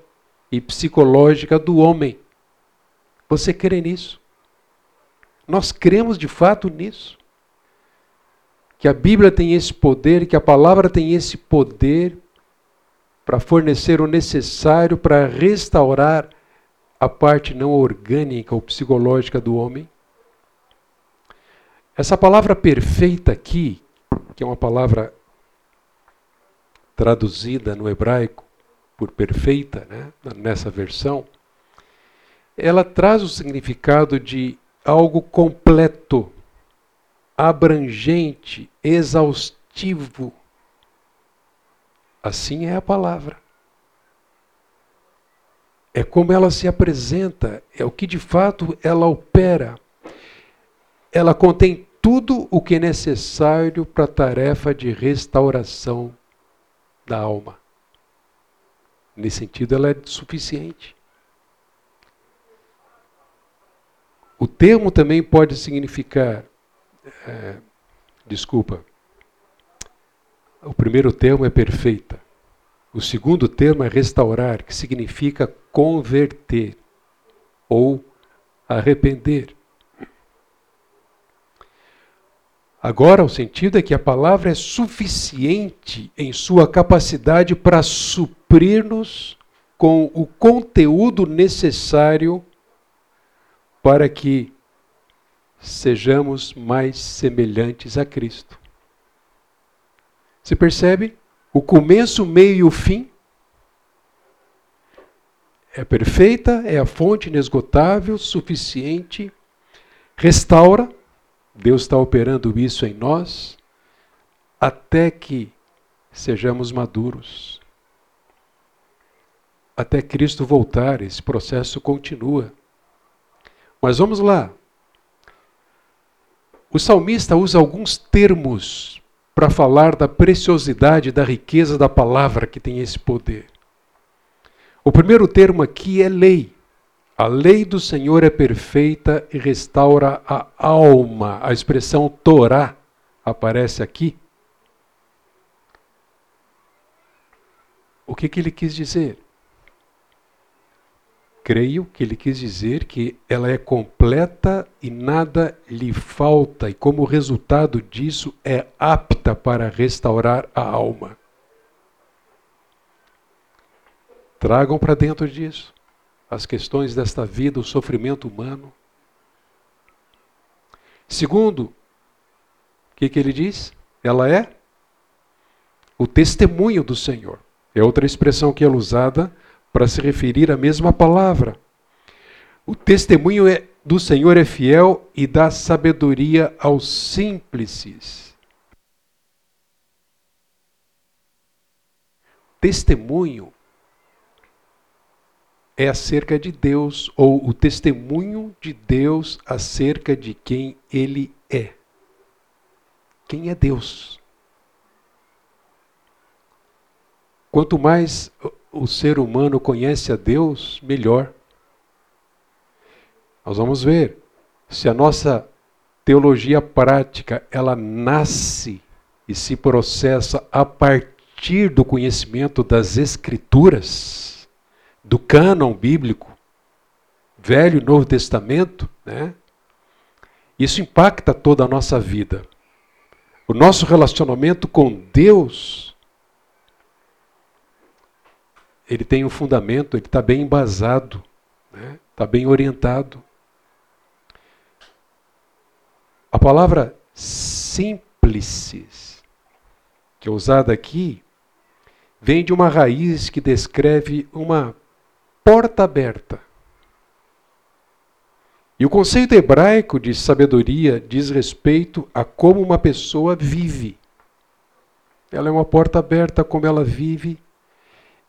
e psicológica do homem. Você crê nisso? Nós cremos de fato nisso. Que a Bíblia tem esse poder, que a palavra tem esse poder para fornecer o necessário para restaurar a parte não orgânica ou psicológica do homem. Essa palavra perfeita aqui, que é uma palavra traduzida no hebraico por perfeita, né, nessa versão, ela traz o significado de algo completo, abrangente, exaustivo. Assim é a palavra. É como ela se apresenta, é o que de fato ela opera. Ela contém tudo o que é necessário para a tarefa de restauração da alma. Nesse sentido, ela é suficiente. O termo também pode significar. É, desculpa. O primeiro termo é perfeita. O segundo termo é restaurar, que significa converter ou arrepender. Agora, o sentido é que a palavra é suficiente em sua capacidade para suprir-nos com o conteúdo necessário para que sejamos mais semelhantes a Cristo. Você percebe? O começo, o meio e o fim é perfeita, é a fonte inesgotável, suficiente, restaura Deus está operando isso em nós até que sejamos maduros. Até Cristo voltar, esse processo continua. Mas vamos lá. O salmista usa alguns termos para falar da preciosidade, da riqueza da palavra que tem esse poder. O primeiro termo aqui é lei. A lei do Senhor é perfeita e restaura a alma. A expressão Torá aparece aqui. O que, que ele quis dizer? Creio que ele quis dizer que ela é completa e nada lhe falta, e como resultado disso é apta para restaurar a alma. Tragam para dentro disso as questões desta vida, o sofrimento humano. Segundo, o que, que ele diz? Ela é o testemunho do Senhor. É outra expressão que é usada para se referir à mesma palavra. O testemunho é, do Senhor é fiel e dá sabedoria aos simples. Testemunho é acerca de Deus, ou o testemunho de Deus acerca de quem Ele é. Quem é Deus? Quanto mais o ser humano conhece a Deus, melhor. Nós vamos ver se a nossa teologia prática ela nasce e se processa a partir do conhecimento das escrituras, do cânon bíblico, Velho e Novo Testamento, né? Isso impacta toda a nossa vida. O nosso relacionamento com Deus, ele tem um fundamento, ele está bem embasado, está né? Tá bem orientado. A palavra simplices, que é usada aqui, vem de uma raiz que descreve uma porta aberta. E o conceito hebraico de sabedoria diz respeito a como uma pessoa vive. Ela é uma porta aberta como ela vive.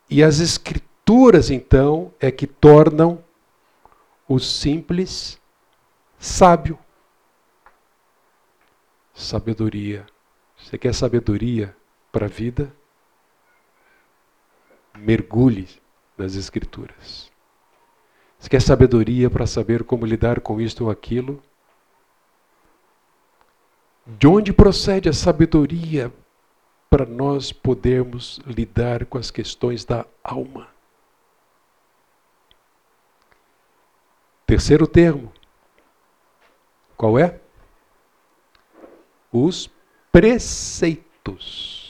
E as escrituras, então, é que tornam o simples sábio. Sabedoria. Você quer sabedoria para a vida? Mergulhe nas escrituras. Você quer sabedoria para saber como lidar com isto ou aquilo? De onde procede a sabedoria para nós podermos lidar com as questões da alma? Terceiro termo. Qual é? Os preceitos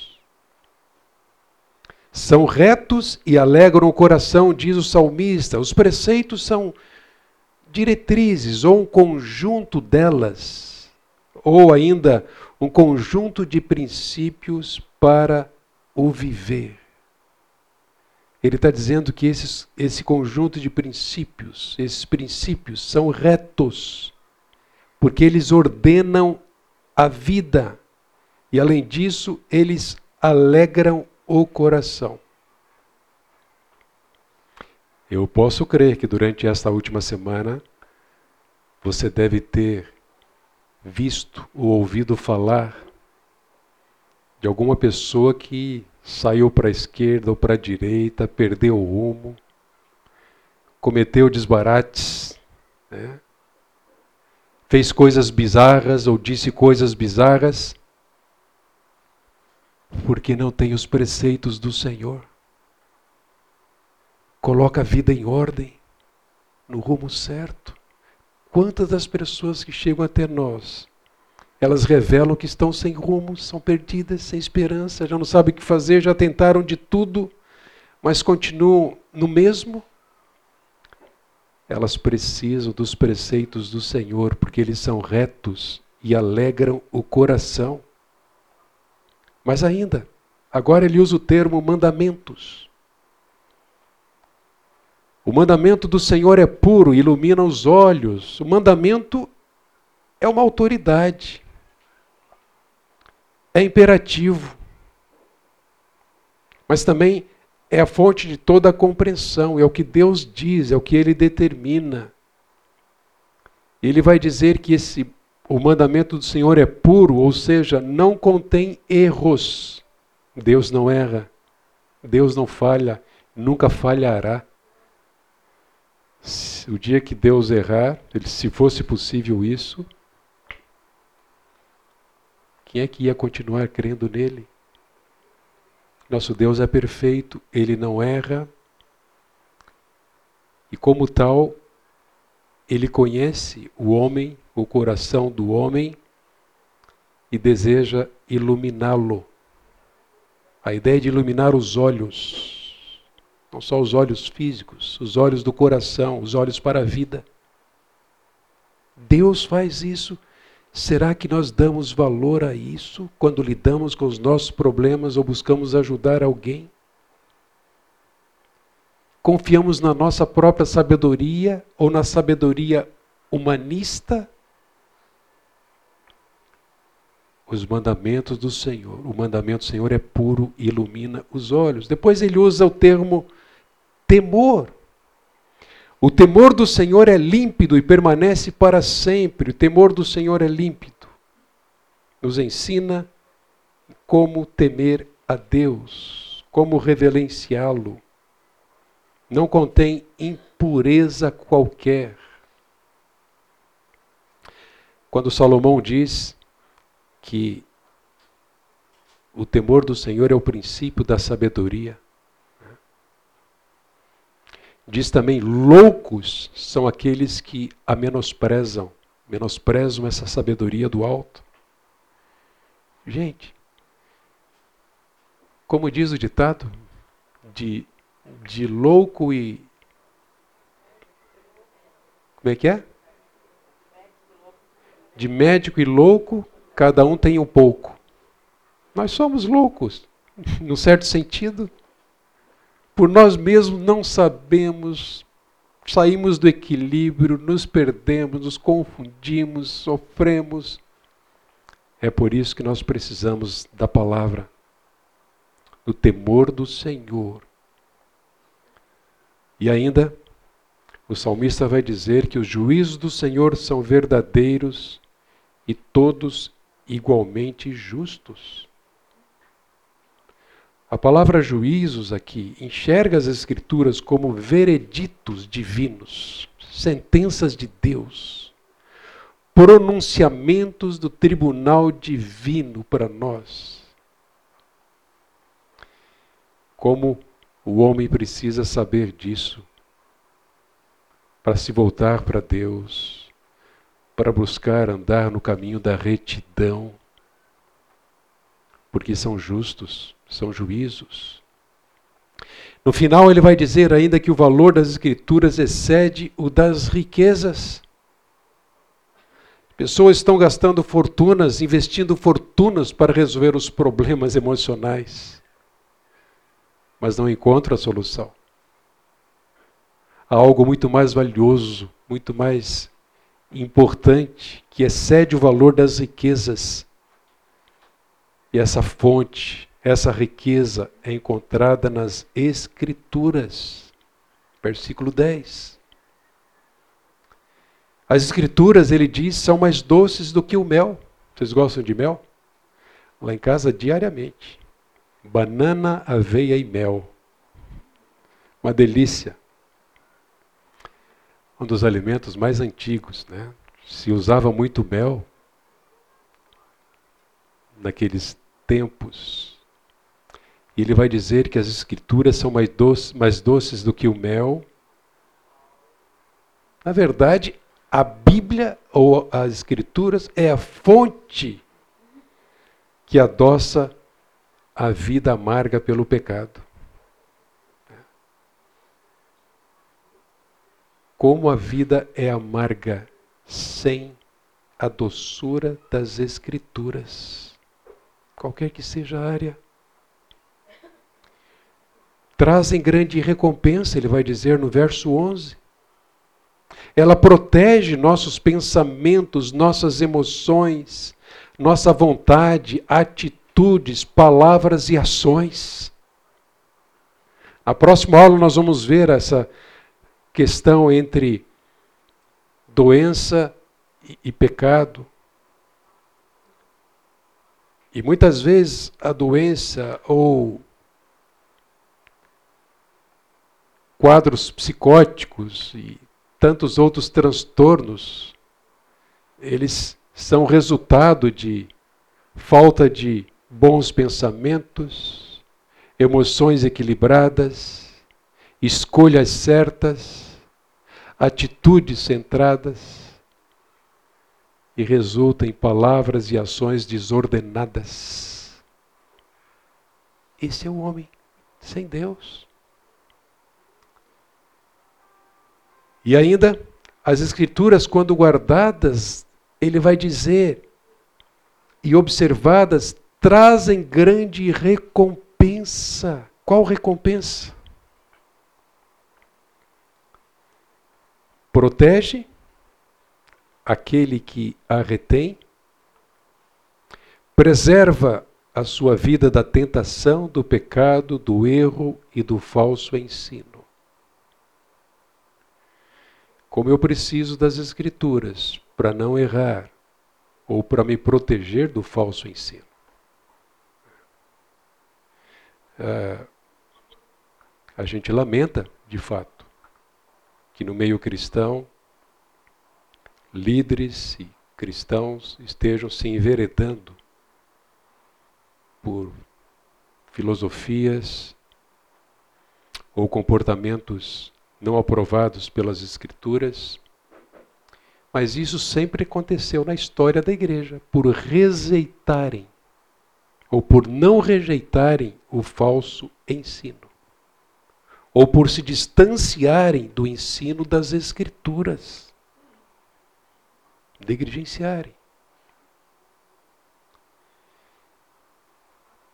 são retos e alegram o coração, diz o salmista. Os preceitos são diretrizes ou um conjunto delas, ou ainda um conjunto de princípios para o viver. Ele está dizendo que esses, esse conjunto de princípios, esses princípios são retos, porque eles ordenam a vida e, além disso, eles alegram o coração. Eu posso crer que durante esta última semana você deve ter visto ou ouvido falar de alguma pessoa que saiu para a esquerda ou para a direita, perdeu o rumo, cometeu desbarates, né? fez coisas bizarras ou disse coisas bizarras porque não tem os preceitos do Senhor. Coloca a vida em ordem, no rumo certo. Quantas das pessoas que chegam até nós, elas revelam que estão sem rumo, são perdidas, sem esperança, já não sabem o que fazer, já tentaram de tudo, mas continuam no mesmo? Elas precisam dos preceitos do Senhor, porque eles são retos e alegram o coração. Mas ainda, agora ele usa o termo mandamentos. O mandamento do Senhor é puro, ilumina os olhos. O mandamento é uma autoridade. É imperativo. Mas também é a fonte de toda a compreensão, é o que Deus diz, é o que ele determina. Ele vai dizer que esse o mandamento do Senhor é puro, ou seja, não contém erros. Deus não erra, Deus não falha, nunca falhará. O dia que Deus errar, se fosse possível isso, quem é que ia continuar crendo nele? Nosso Deus é perfeito, ele não erra, e como tal, ele conhece o homem o coração do homem e deseja iluminá-lo. A ideia de iluminar os olhos, não só os olhos físicos, os olhos do coração, os olhos para a vida. Deus faz isso. Será que nós damos valor a isso quando lidamos com os nossos problemas ou buscamos ajudar alguém? Confiamos na nossa própria sabedoria ou na sabedoria humanista os mandamentos do Senhor. O mandamento do Senhor é puro e ilumina os olhos. Depois ele usa o termo temor. O temor do Senhor é límpido e permanece para sempre. O temor do Senhor é límpido. Nos ensina como temer a Deus, como reverenciá-lo. Não contém impureza qualquer. quando Salomão diz que o temor do Senhor é o princípio da sabedoria. Diz também: loucos são aqueles que a menosprezam, menosprezam essa sabedoria do alto. Gente, como diz o ditado, de, de louco e. Como é que é? De médico e louco, cada um tem um pouco. Nós somos loucos, num certo sentido. Por nós mesmos não sabemos, saímos do equilíbrio, nos perdemos, nos confundimos, sofremos. É por isso que nós precisamos da palavra, do temor do Senhor. E ainda, o salmista vai dizer que os juízos do Senhor são verdadeiros e todos igualmente justos. A palavra juízos aqui enxerga as Escrituras como vereditos divinos, sentenças de Deus, pronunciamentos do tribunal divino para nós. Como o homem precisa saber disso para se voltar para Deus, para buscar andar no caminho da retidão, porque são justos são juízos. No final, ele vai dizer ainda que o valor das Escrituras excede o das riquezas. Pessoas estão gastando fortunas, investindo fortunas para resolver os problemas emocionais, mas não encontram a solução. Há algo muito mais valioso, muito mais importante, que excede o valor das riquezas. E essa fonte essa riqueza é encontrada nas Escrituras. Versículo 10. As Escrituras, ele diz, são mais doces do que o mel. Vocês gostam de mel? Lá em casa, diariamente. Banana, aveia e mel. Uma delícia. Um dos alimentos mais antigos, né? Se usava muito mel naqueles tempos e ele vai dizer que as escrituras são mais doces, mais doces do que o mel. Na verdade, a Bíblia ou as escrituras é a fonte que adoça a vida amarga pelo pecado. Como a vida é amarga sem a doçura das Escrituras, qualquer que seja a área trazem grande recompensa, ele vai dizer no verso 11. Ela protege nossos pensamentos, nossas emoções, nossa vontade, atitudes, palavras e ações. Na próxima aula nós vamos ver essa questão entre doença e, pecado. E muitas vezes a doença ou quadros psicóticos e tantos outros transtornos, eles são resultado de falta de bons pensamentos, emoções equilibradas, escolhas certas, atitudes centradas e resulta em palavras e ações desordenadas. Esse é o homem sem Deus. E ainda, as Escrituras, quando guardadas, ele vai dizer, e observadas, trazem grande recompensa. Qual recompensa? Protege aquele que a retém, preserva a sua vida da tentação, do pecado, do erro e do falso ensino. Como eu preciso das Escrituras para não errar ou para me proteger do falso ensino. É, a gente lamenta, de fato, que no meio cristão, líderes e cristãos estejam se enveredando por filosofias ou comportamentos não aprovados pelas Escrituras. Mas isso sempre aconteceu na história da igreja, por rejeitarem ou por não rejeitarem o falso ensino, ou por se distanciarem do ensino das Escrituras, negligenciarem.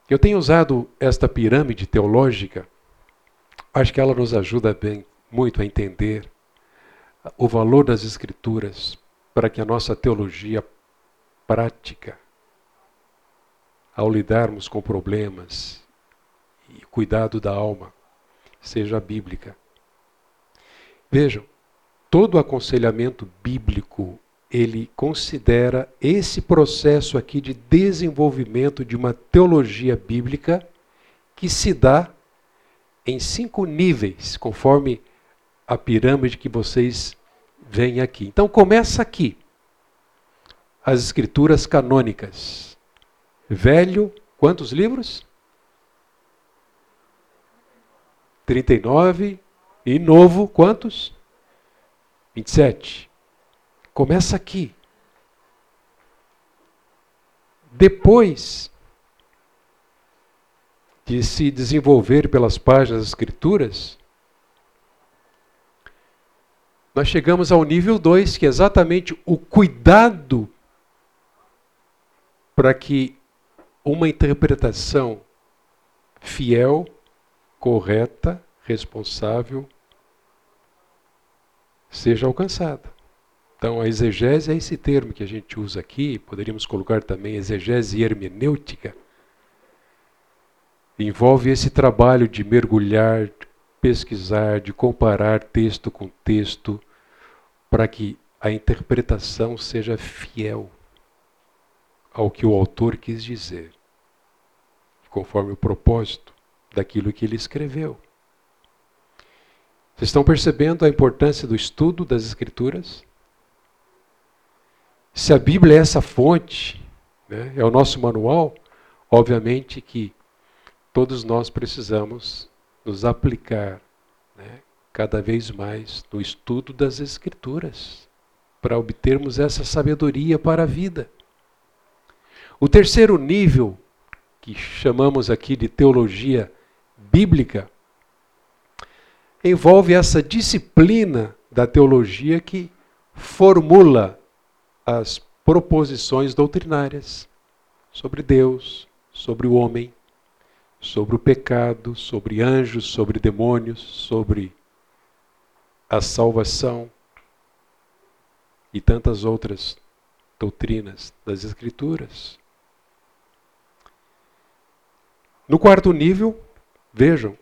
Eu tenho usado esta pirâmide teológica, acho que ela nos ajuda bem, muito a entender o valor das Escrituras para que a nossa teologia prática, ao lidarmos com problemas e cuidado da alma, seja bíblica. Vejam, todo aconselhamento bíblico ele considera esse processo aqui de desenvolvimento de uma teologia bíblica que se dá em cinco níveis, conforme a pirâmide que vocês veem aqui. Então começa aqui. As escrituras canônicas. Velho, quantos livros? 39 e novo, quantos? 27. Começa aqui. Depois de se desenvolver pelas páginas das Escrituras, nós chegamos ao nível 2, que é exatamente o cuidado para que uma interpretação fiel, correta, responsável seja alcançada. Então, a exegese é esse termo que a gente usa aqui, poderíamos colocar também exegese hermenêutica. Envolve esse trabalho de mergulhar, de pesquisar, de comparar texto com texto, para que a interpretação seja fiel ao que o autor quis dizer, conforme o propósito daquilo que ele escreveu. Vocês estão percebendo a importância do estudo das Escrituras? Se a Bíblia é essa fonte, né, é o nosso manual, obviamente que todos nós precisamos nos aplicar né, cada vez mais no estudo das Escrituras para obtermos essa sabedoria para a vida. O terceiro nível, que chamamos aqui de teologia bíblica, envolve essa disciplina da teologia que formula as proposições doutrinárias sobre Deus, sobre o homem, sobre o pecado, sobre anjos, sobre demônios, sobre a salvação e tantas outras doutrinas das Escrituras. No quarto nível, vejam,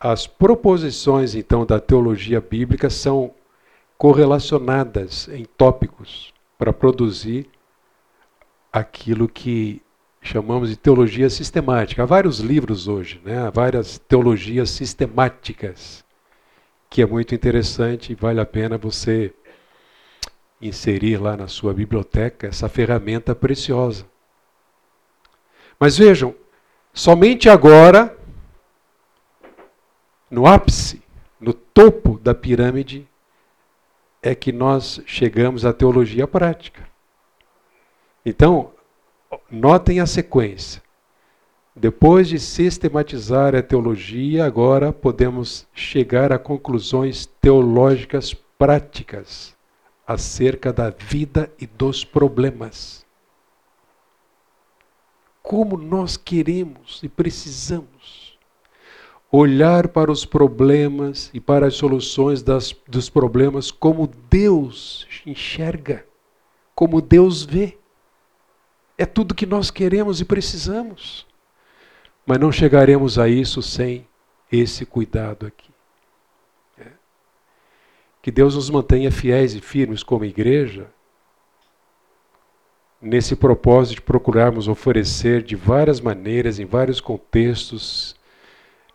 as proposições então da teologia bíblica são correlacionadas em tópicos para produzir aquilo que chamamos de teologia sistemática. Há vários livros hoje, né? há várias teologias sistemáticas, que é muito interessante e vale a pena você inserir lá na sua biblioteca essa ferramenta preciosa. Mas vejam, somente agora, no ápice, no topo da pirâmide, é que nós chegamos à teologia prática. Então, notem a sequência. Depois de sistematizar a teologia, agora podemos chegar a conclusões teológicas práticas acerca da vida e dos problemas. Como nós queremos e precisamos olhar para os problemas e para as soluções das, dos problemas como Deus enxerga, como Deus vê. É tudo que nós queremos e precisamos. Mas não chegaremos a isso sem esse cuidado aqui. É. Que Deus nos mantenha fiéis e firmes como igreja, nesse propósito de procurarmos oferecer de várias maneiras, em vários contextos,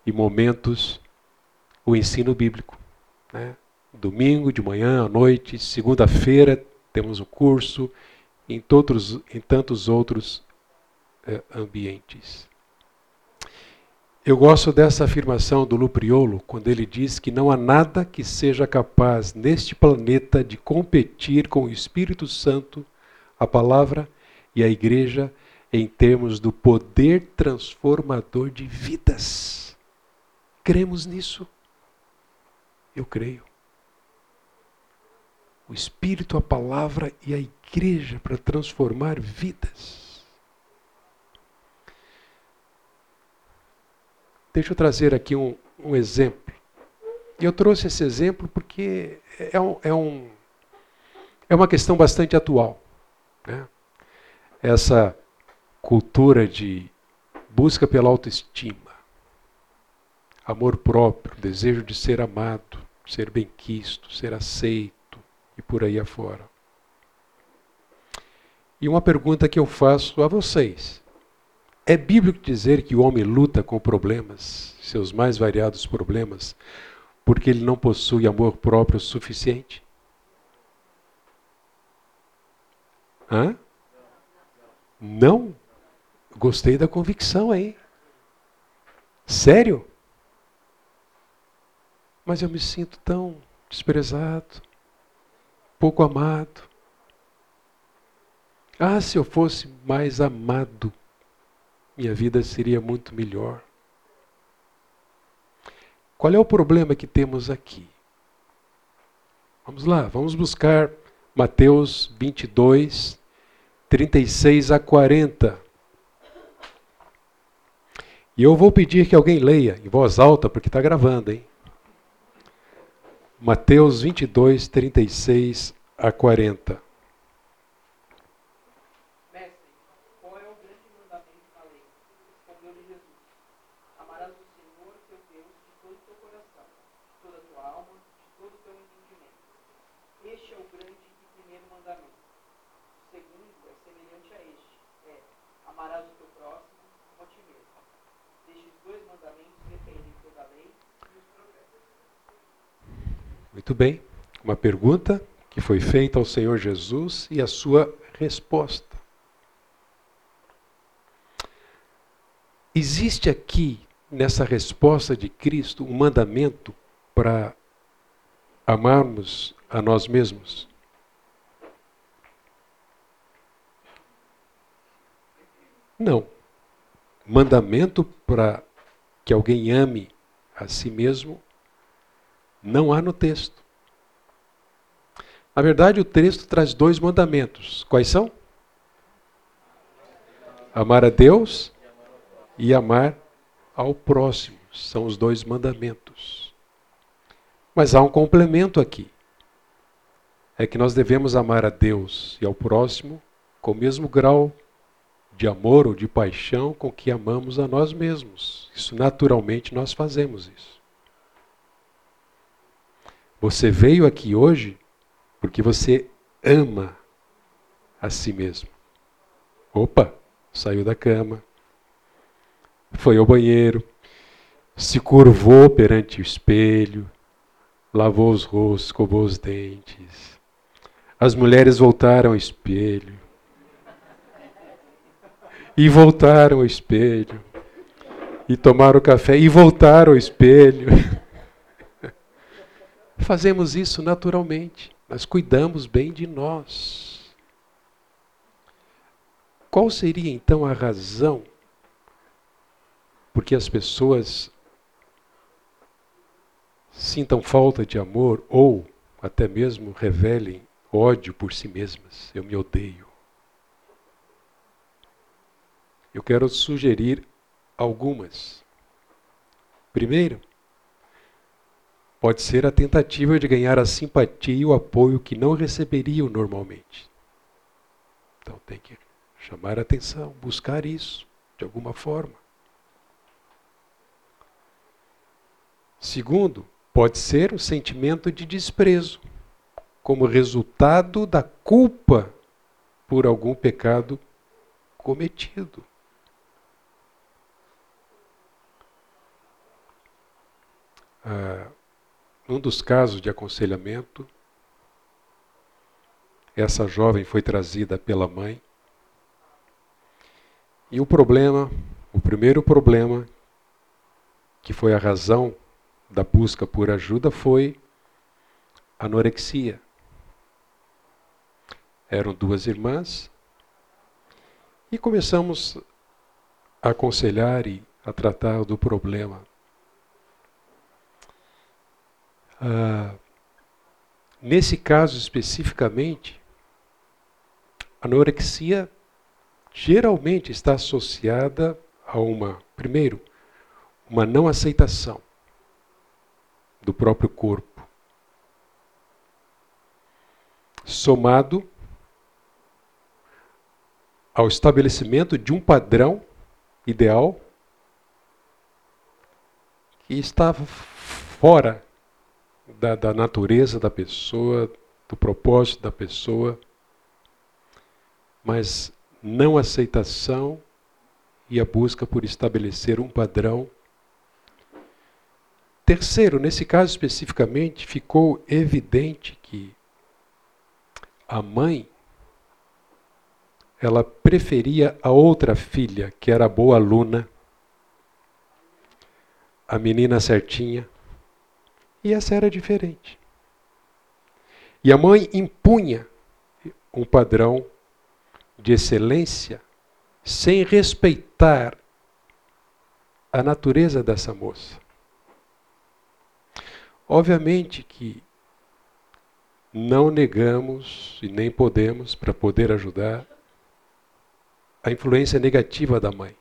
e momentos o ensino bíblico. Né? Domingo, de manhã, à noite, segunda-feira temos o curso em, todos, em tantos outros eh, ambientes. Eu gosto dessa afirmação do Lupriolo, quando ele diz que não há nada que seja capaz neste planeta de competir com o Espírito Santo, a palavra e a igreja em termos do poder transformador de vidas. Cremos nisso? Eu creio. O Espírito, a palavra e a igreja para transformar vidas. Deixa eu trazer aqui um, um exemplo. E eu trouxe esse exemplo porque é, um, é, um, é uma questão bastante atual. Né? Essa cultura de busca pela autoestima, amor próprio, desejo de ser amado, ser benquisto, ser aceito e por aí afora. E uma pergunta que eu faço a vocês: é bíblico dizer que o homem luta com problemas, seus mais variados problemas, porque ele não possui amor próprio suficiente? Hã? Não? Gostei da convicção aí. Sério? Mas eu me sinto tão desprezado, pouco amado. Ah, se eu fosse mais amado minha vida seria muito melhor. Qual é o problema que temos aqui? Vamos lá, vamos buscar Mateus 22, 36 a 40. E eu vou pedir que alguém leia em voz alta, porque está gravando, hein? Mateus 22, 36 a 40. Muito bem. Uma pergunta que foi feita ao Senhor Jesus e a sua resposta. Existe aqui, nessa resposta de Cristo, um mandamento para amarmos a nós mesmos? Não. Mandamento para que alguém ame a si mesmo não há no texto. Na verdade, o texto traz dois mandamentos. Quais são? Amar a Deus e amar ao próximo. São os dois mandamentos. Mas há um complemento aqui. É que nós devemos amar a Deus e ao próximo com o mesmo grau de amor ou de paixão com que amamos a nós mesmos. Isso naturalmente nós fazemos isso. Você veio aqui hoje porque você ama a si mesmo. Opa, saiu da cama, foi ao banheiro, se curvou perante o espelho, lavou os rostos, escovou os dentes. As mulheres voltaram ao espelho. E voltaram ao espelho. E tomaram café e voltaram ao espelho. Fazemos isso naturalmente. Nós cuidamos bem de nós. Qual seria então a razão porque as pessoas sintam falta de amor ou até mesmo revelem ódio por si mesmas? Eu me odeio. Eu quero sugerir algumas. Primeiro, pode ser a tentativa de ganhar a simpatia e o apoio que não receberiam normalmente. Então tem que chamar a atenção, buscar isso de alguma forma. Segundo, pode ser o sentimento de desprezo, como resultado da culpa por algum pecado cometido. Ah, num dos casos de aconselhamento, essa jovem foi trazida pela mãe. E o problema, o primeiro problema, que foi a razão da busca por ajuda, foi anorexia. Eram duas irmãs e começamos a aconselhar e a tratar do problema. Ah, nesse caso especificamente, a anorexia geralmente está associada a uma, primeiro, uma não aceitação do próprio corpo, somado ao estabelecimento de um padrão ideal que estava fora da, da natureza da pessoa, do propósito da pessoa, mas não aceitação e a busca por estabelecer um padrão. Terceiro, nesse caso especificamente, ficou evidente que a mãe ela preferia a outra filha, que era boa aluna, a menina certinha, e essa era diferente. E a mãe impunha um padrão de excelência sem respeitar a natureza dessa moça. Obviamente que não negamos e nem podemos, para poder ajudar, a influência negativa da mãe.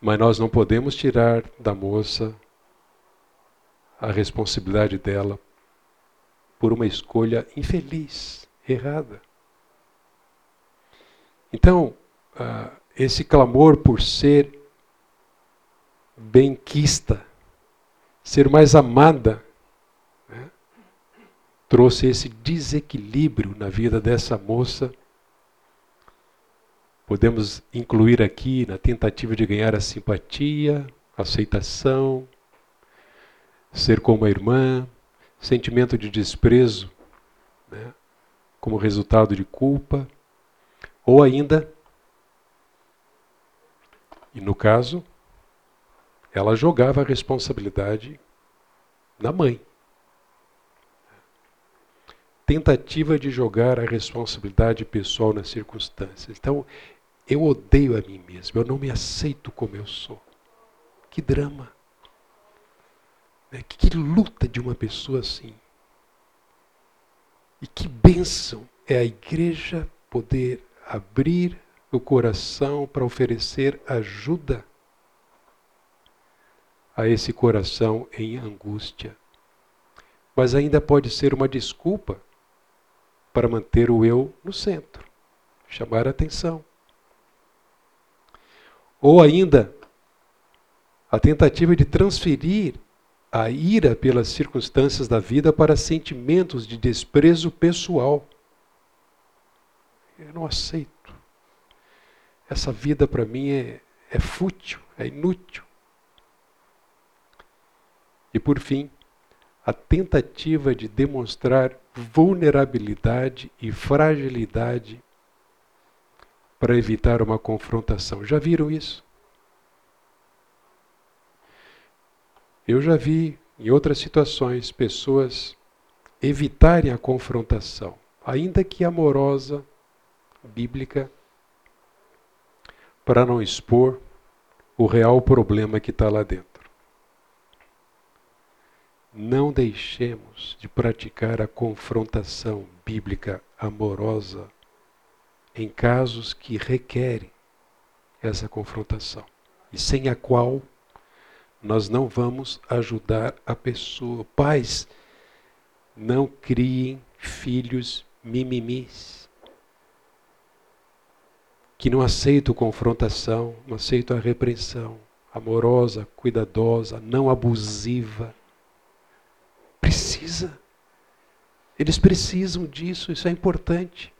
Mas nós não podemos tirar da moça a responsabilidade dela por uma escolha infeliz, errada. Então, uh, esse clamor por ser benquista, ser mais amada, né, trouxe esse desequilíbrio na vida dessa moça Podemos incluir aqui na tentativa de ganhar a simpatia, aceitação, ser como a irmã, sentimento de desprezo, né, como resultado de culpa, ou ainda, e no caso, ela jogava a responsabilidade na mãe. Tentativa de jogar a responsabilidade pessoal nas circunstâncias. Então, eu odeio a mim mesmo, eu não me aceito como eu sou. Que drama. Né? Que, que luta de uma pessoa assim. E que bênção é a igreja poder abrir o coração para oferecer ajuda a esse coração em angústia. Mas ainda pode ser uma desculpa para manter o eu no centro, chamar a atenção. Ou ainda, a tentativa de transferir a ira pelas circunstâncias da vida para sentimentos de desprezo pessoal. Eu não aceito. Essa vida para mim é, é fútil, é inútil. E por fim, a tentativa de demonstrar vulnerabilidade e fragilidade para evitar uma confrontação. Já viram isso? Eu já vi em outras situações pessoas evitarem a confrontação, ainda que amorosa, bíblica, para não expor o real problema que está lá dentro. Não deixemos de praticar a confrontação bíblica amorosa em casos que requerem essa confrontação e sem a qual nós não vamos ajudar a pessoa. Pais, não criem filhos mimimis que não aceitam confrontação, não aceitam a repreensão, amorosa, cuidadosa, não abusiva. Precisa. Eles precisam disso, isso é importante.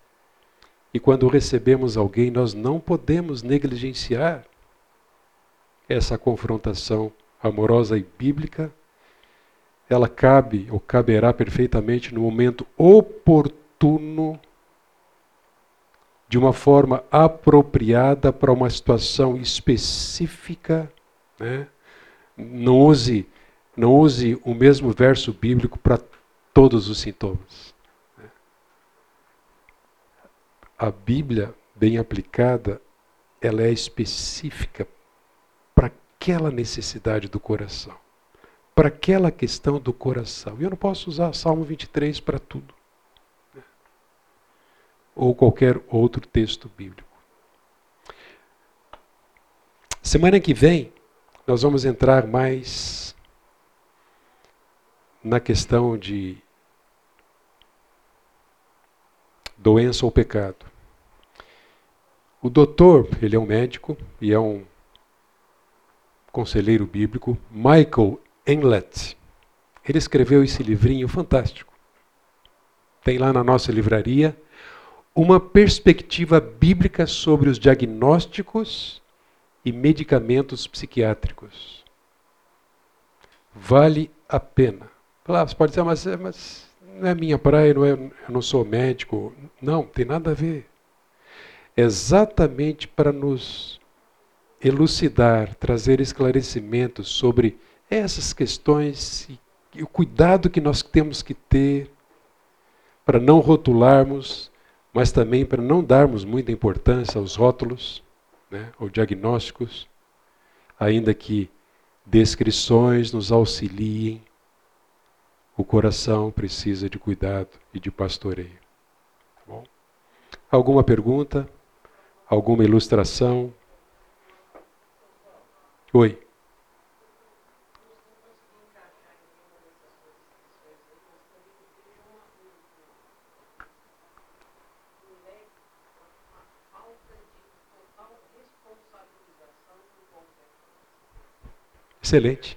E quando recebemos alguém, nós não podemos negligenciar essa confrontação amorosa e bíblica. Ela cabe ou caberá perfeitamente no momento oportuno de uma forma apropriada para uma situação específica. Né? Não, use, não use o mesmo verso bíblico para todos os sintomas. Né? A Bíblia, bem aplicada, ela é específica aquela necessidade do coração, para aquela questão do coração. E eu não posso usar Salmo 23 para tudo ou qualquer outro texto bíblico. Semana que vem, nós vamos entrar mais na questão de doença ou pecado. O doutor, ele é um médico e é um conselheiro bíblico, Michael Englert. Ele escreveu esse livrinho fantástico. Tem lá na nossa livraria uma perspectiva bíblica sobre os diagnósticos e medicamentos psiquiátricos. Vale a pena. Claro, você pode dizer, mas, mas não é minha praia, não é, eu não sou médico. Não, tem nada a ver. Exatamente para nos elucidar, trazer esclarecimentos sobre essas questões e, o cuidado que nós temos que ter para não rotularmos mas também para não darmos muita importância aos rótulos né, ou diagnósticos, ainda que descrições nos auxiliem, o coração precisa de cuidado e de pastoreio. Tá bom? Alguma pergunta? Alguma ilustração? Oi. Excelente.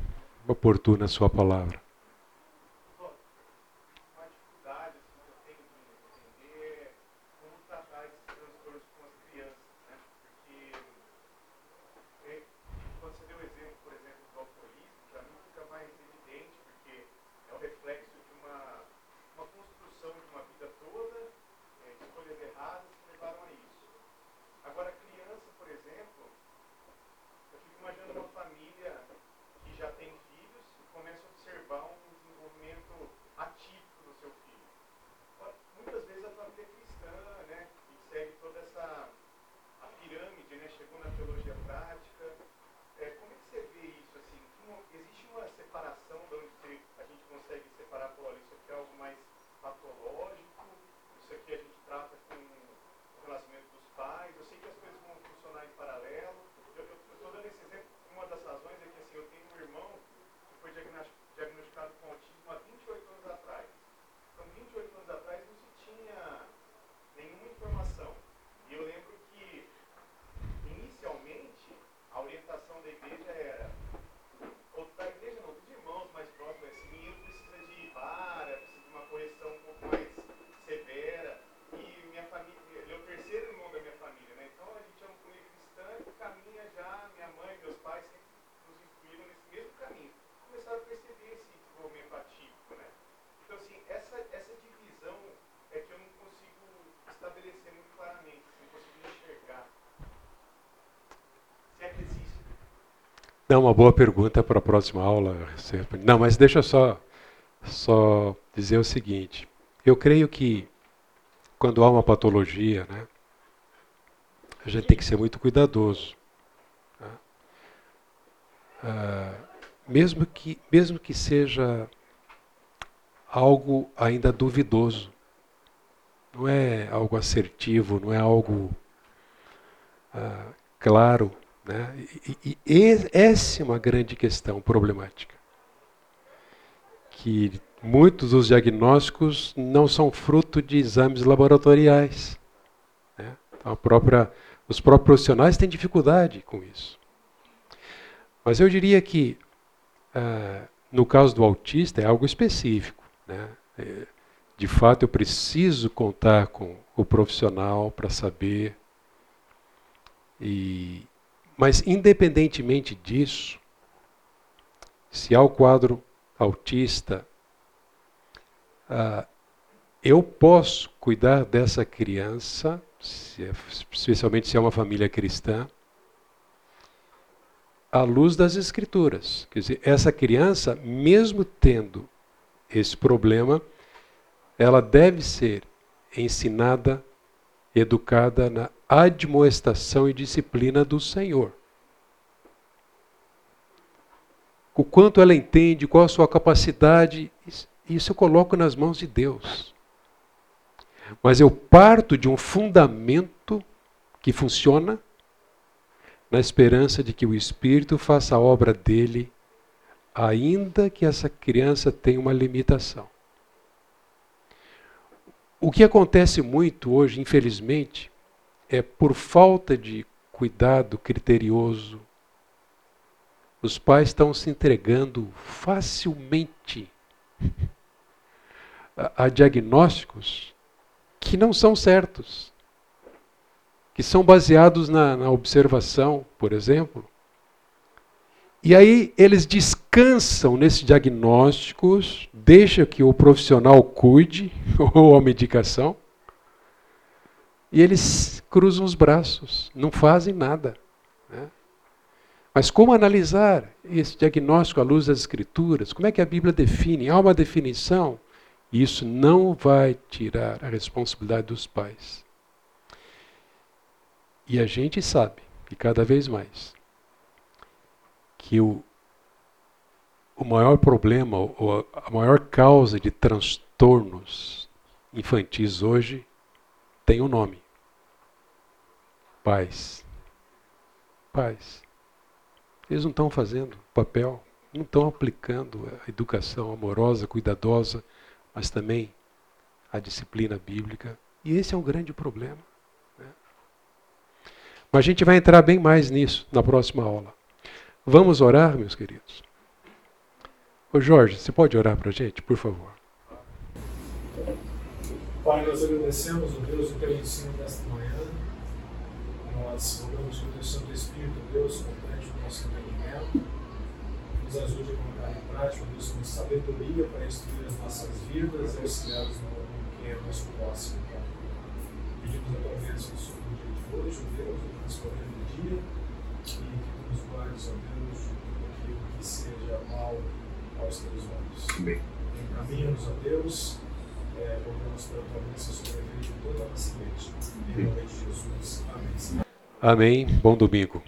Oportuna sua palavra. É uma boa pergunta para a próxima aula. Não, mas deixa só, só dizer o seguinte. Eu creio que quando há uma patologia, né, a gente tem que ser muito cuidadoso. Né? Ah, mesmo, que, mesmo que seja algo ainda duvidoso. Não é algo assertivo, não é algo ah, claro. Né? E, e, essa é uma grande questão problemática. Que muitos dos diagnósticos não são fruto de exames laboratoriais. Né? Então, própria, os próprios profissionais têm dificuldade com isso. Mas eu diria que, ah, no caso do autista, é algo específico. Né? É, de fato, eu preciso contar com o profissional para saber. E, mas, independentemente disso, se há o quadro autista, ah, eu posso cuidar dessa criança, se é, especialmente se é uma família cristã, à luz das Escrituras. Quer dizer, essa criança, mesmo tendo esse problema, ela deve ser ensinada, educada na admoestação e disciplina do Senhor. O quanto ela entende, qual a sua capacidade, isso eu coloco nas mãos de Deus. Mas eu parto de um fundamento que funciona na esperança de que o Espírito faça a obra dele, ainda que essa criança tenha uma limitação. O que acontece muito hoje, infelizmente, é por falta de cuidado criterioso. Os pais estão se entregando facilmente a, a diagnósticos que não são certos que são baseados na, na observação, por exemplo. E aí eles descansam nesses diagnósticos, deixa que o profissional cuide, ou a medicação, e eles cruzam os braços, não fazem nada. Né? Mas como analisar esse diagnóstico à luz das Escrituras? Como é que a Bíblia define? Há uma definição? E isso não vai tirar a responsabilidade dos pais. E a gente sabe que cada vez mais que o, o maior problema, ou a maior causa de transtornos infantis hoje tem um nome: pais. Pais. Eles não estão fazendo papel, não estão aplicando a educação amorosa, cuidadosa, mas também a disciplina bíblica. E esse é um grande problema. Mas a gente vai entrar bem mais nisso na próxima aula. Vamos orar, meus queridos? Ô Jorge, você pode orar para a gente, por favor? Pai, nós agradecemos, ó Deus, o teu ensino desta manhã. Nós rogamos que o teu Santo Espírito, Deus, complete o nosso entendimento, nos ajude a colocar em prática, Deus, com sabedoria para instruir as nossas vidas e auxiliar-nos no que é nosso próximo. Pedimos a tua bênção sobre o dia de hoje, Deus, o dia e que nos guardes, ó Deus, daquilo que seja mal aos teus olhos. Amém. Encaminha-nos, ó Deus, é, rogamos pela tua bênção sobre a vida de toda a nossa igreja. Em nome de Jesus. Amém. Amém. Bom domingo.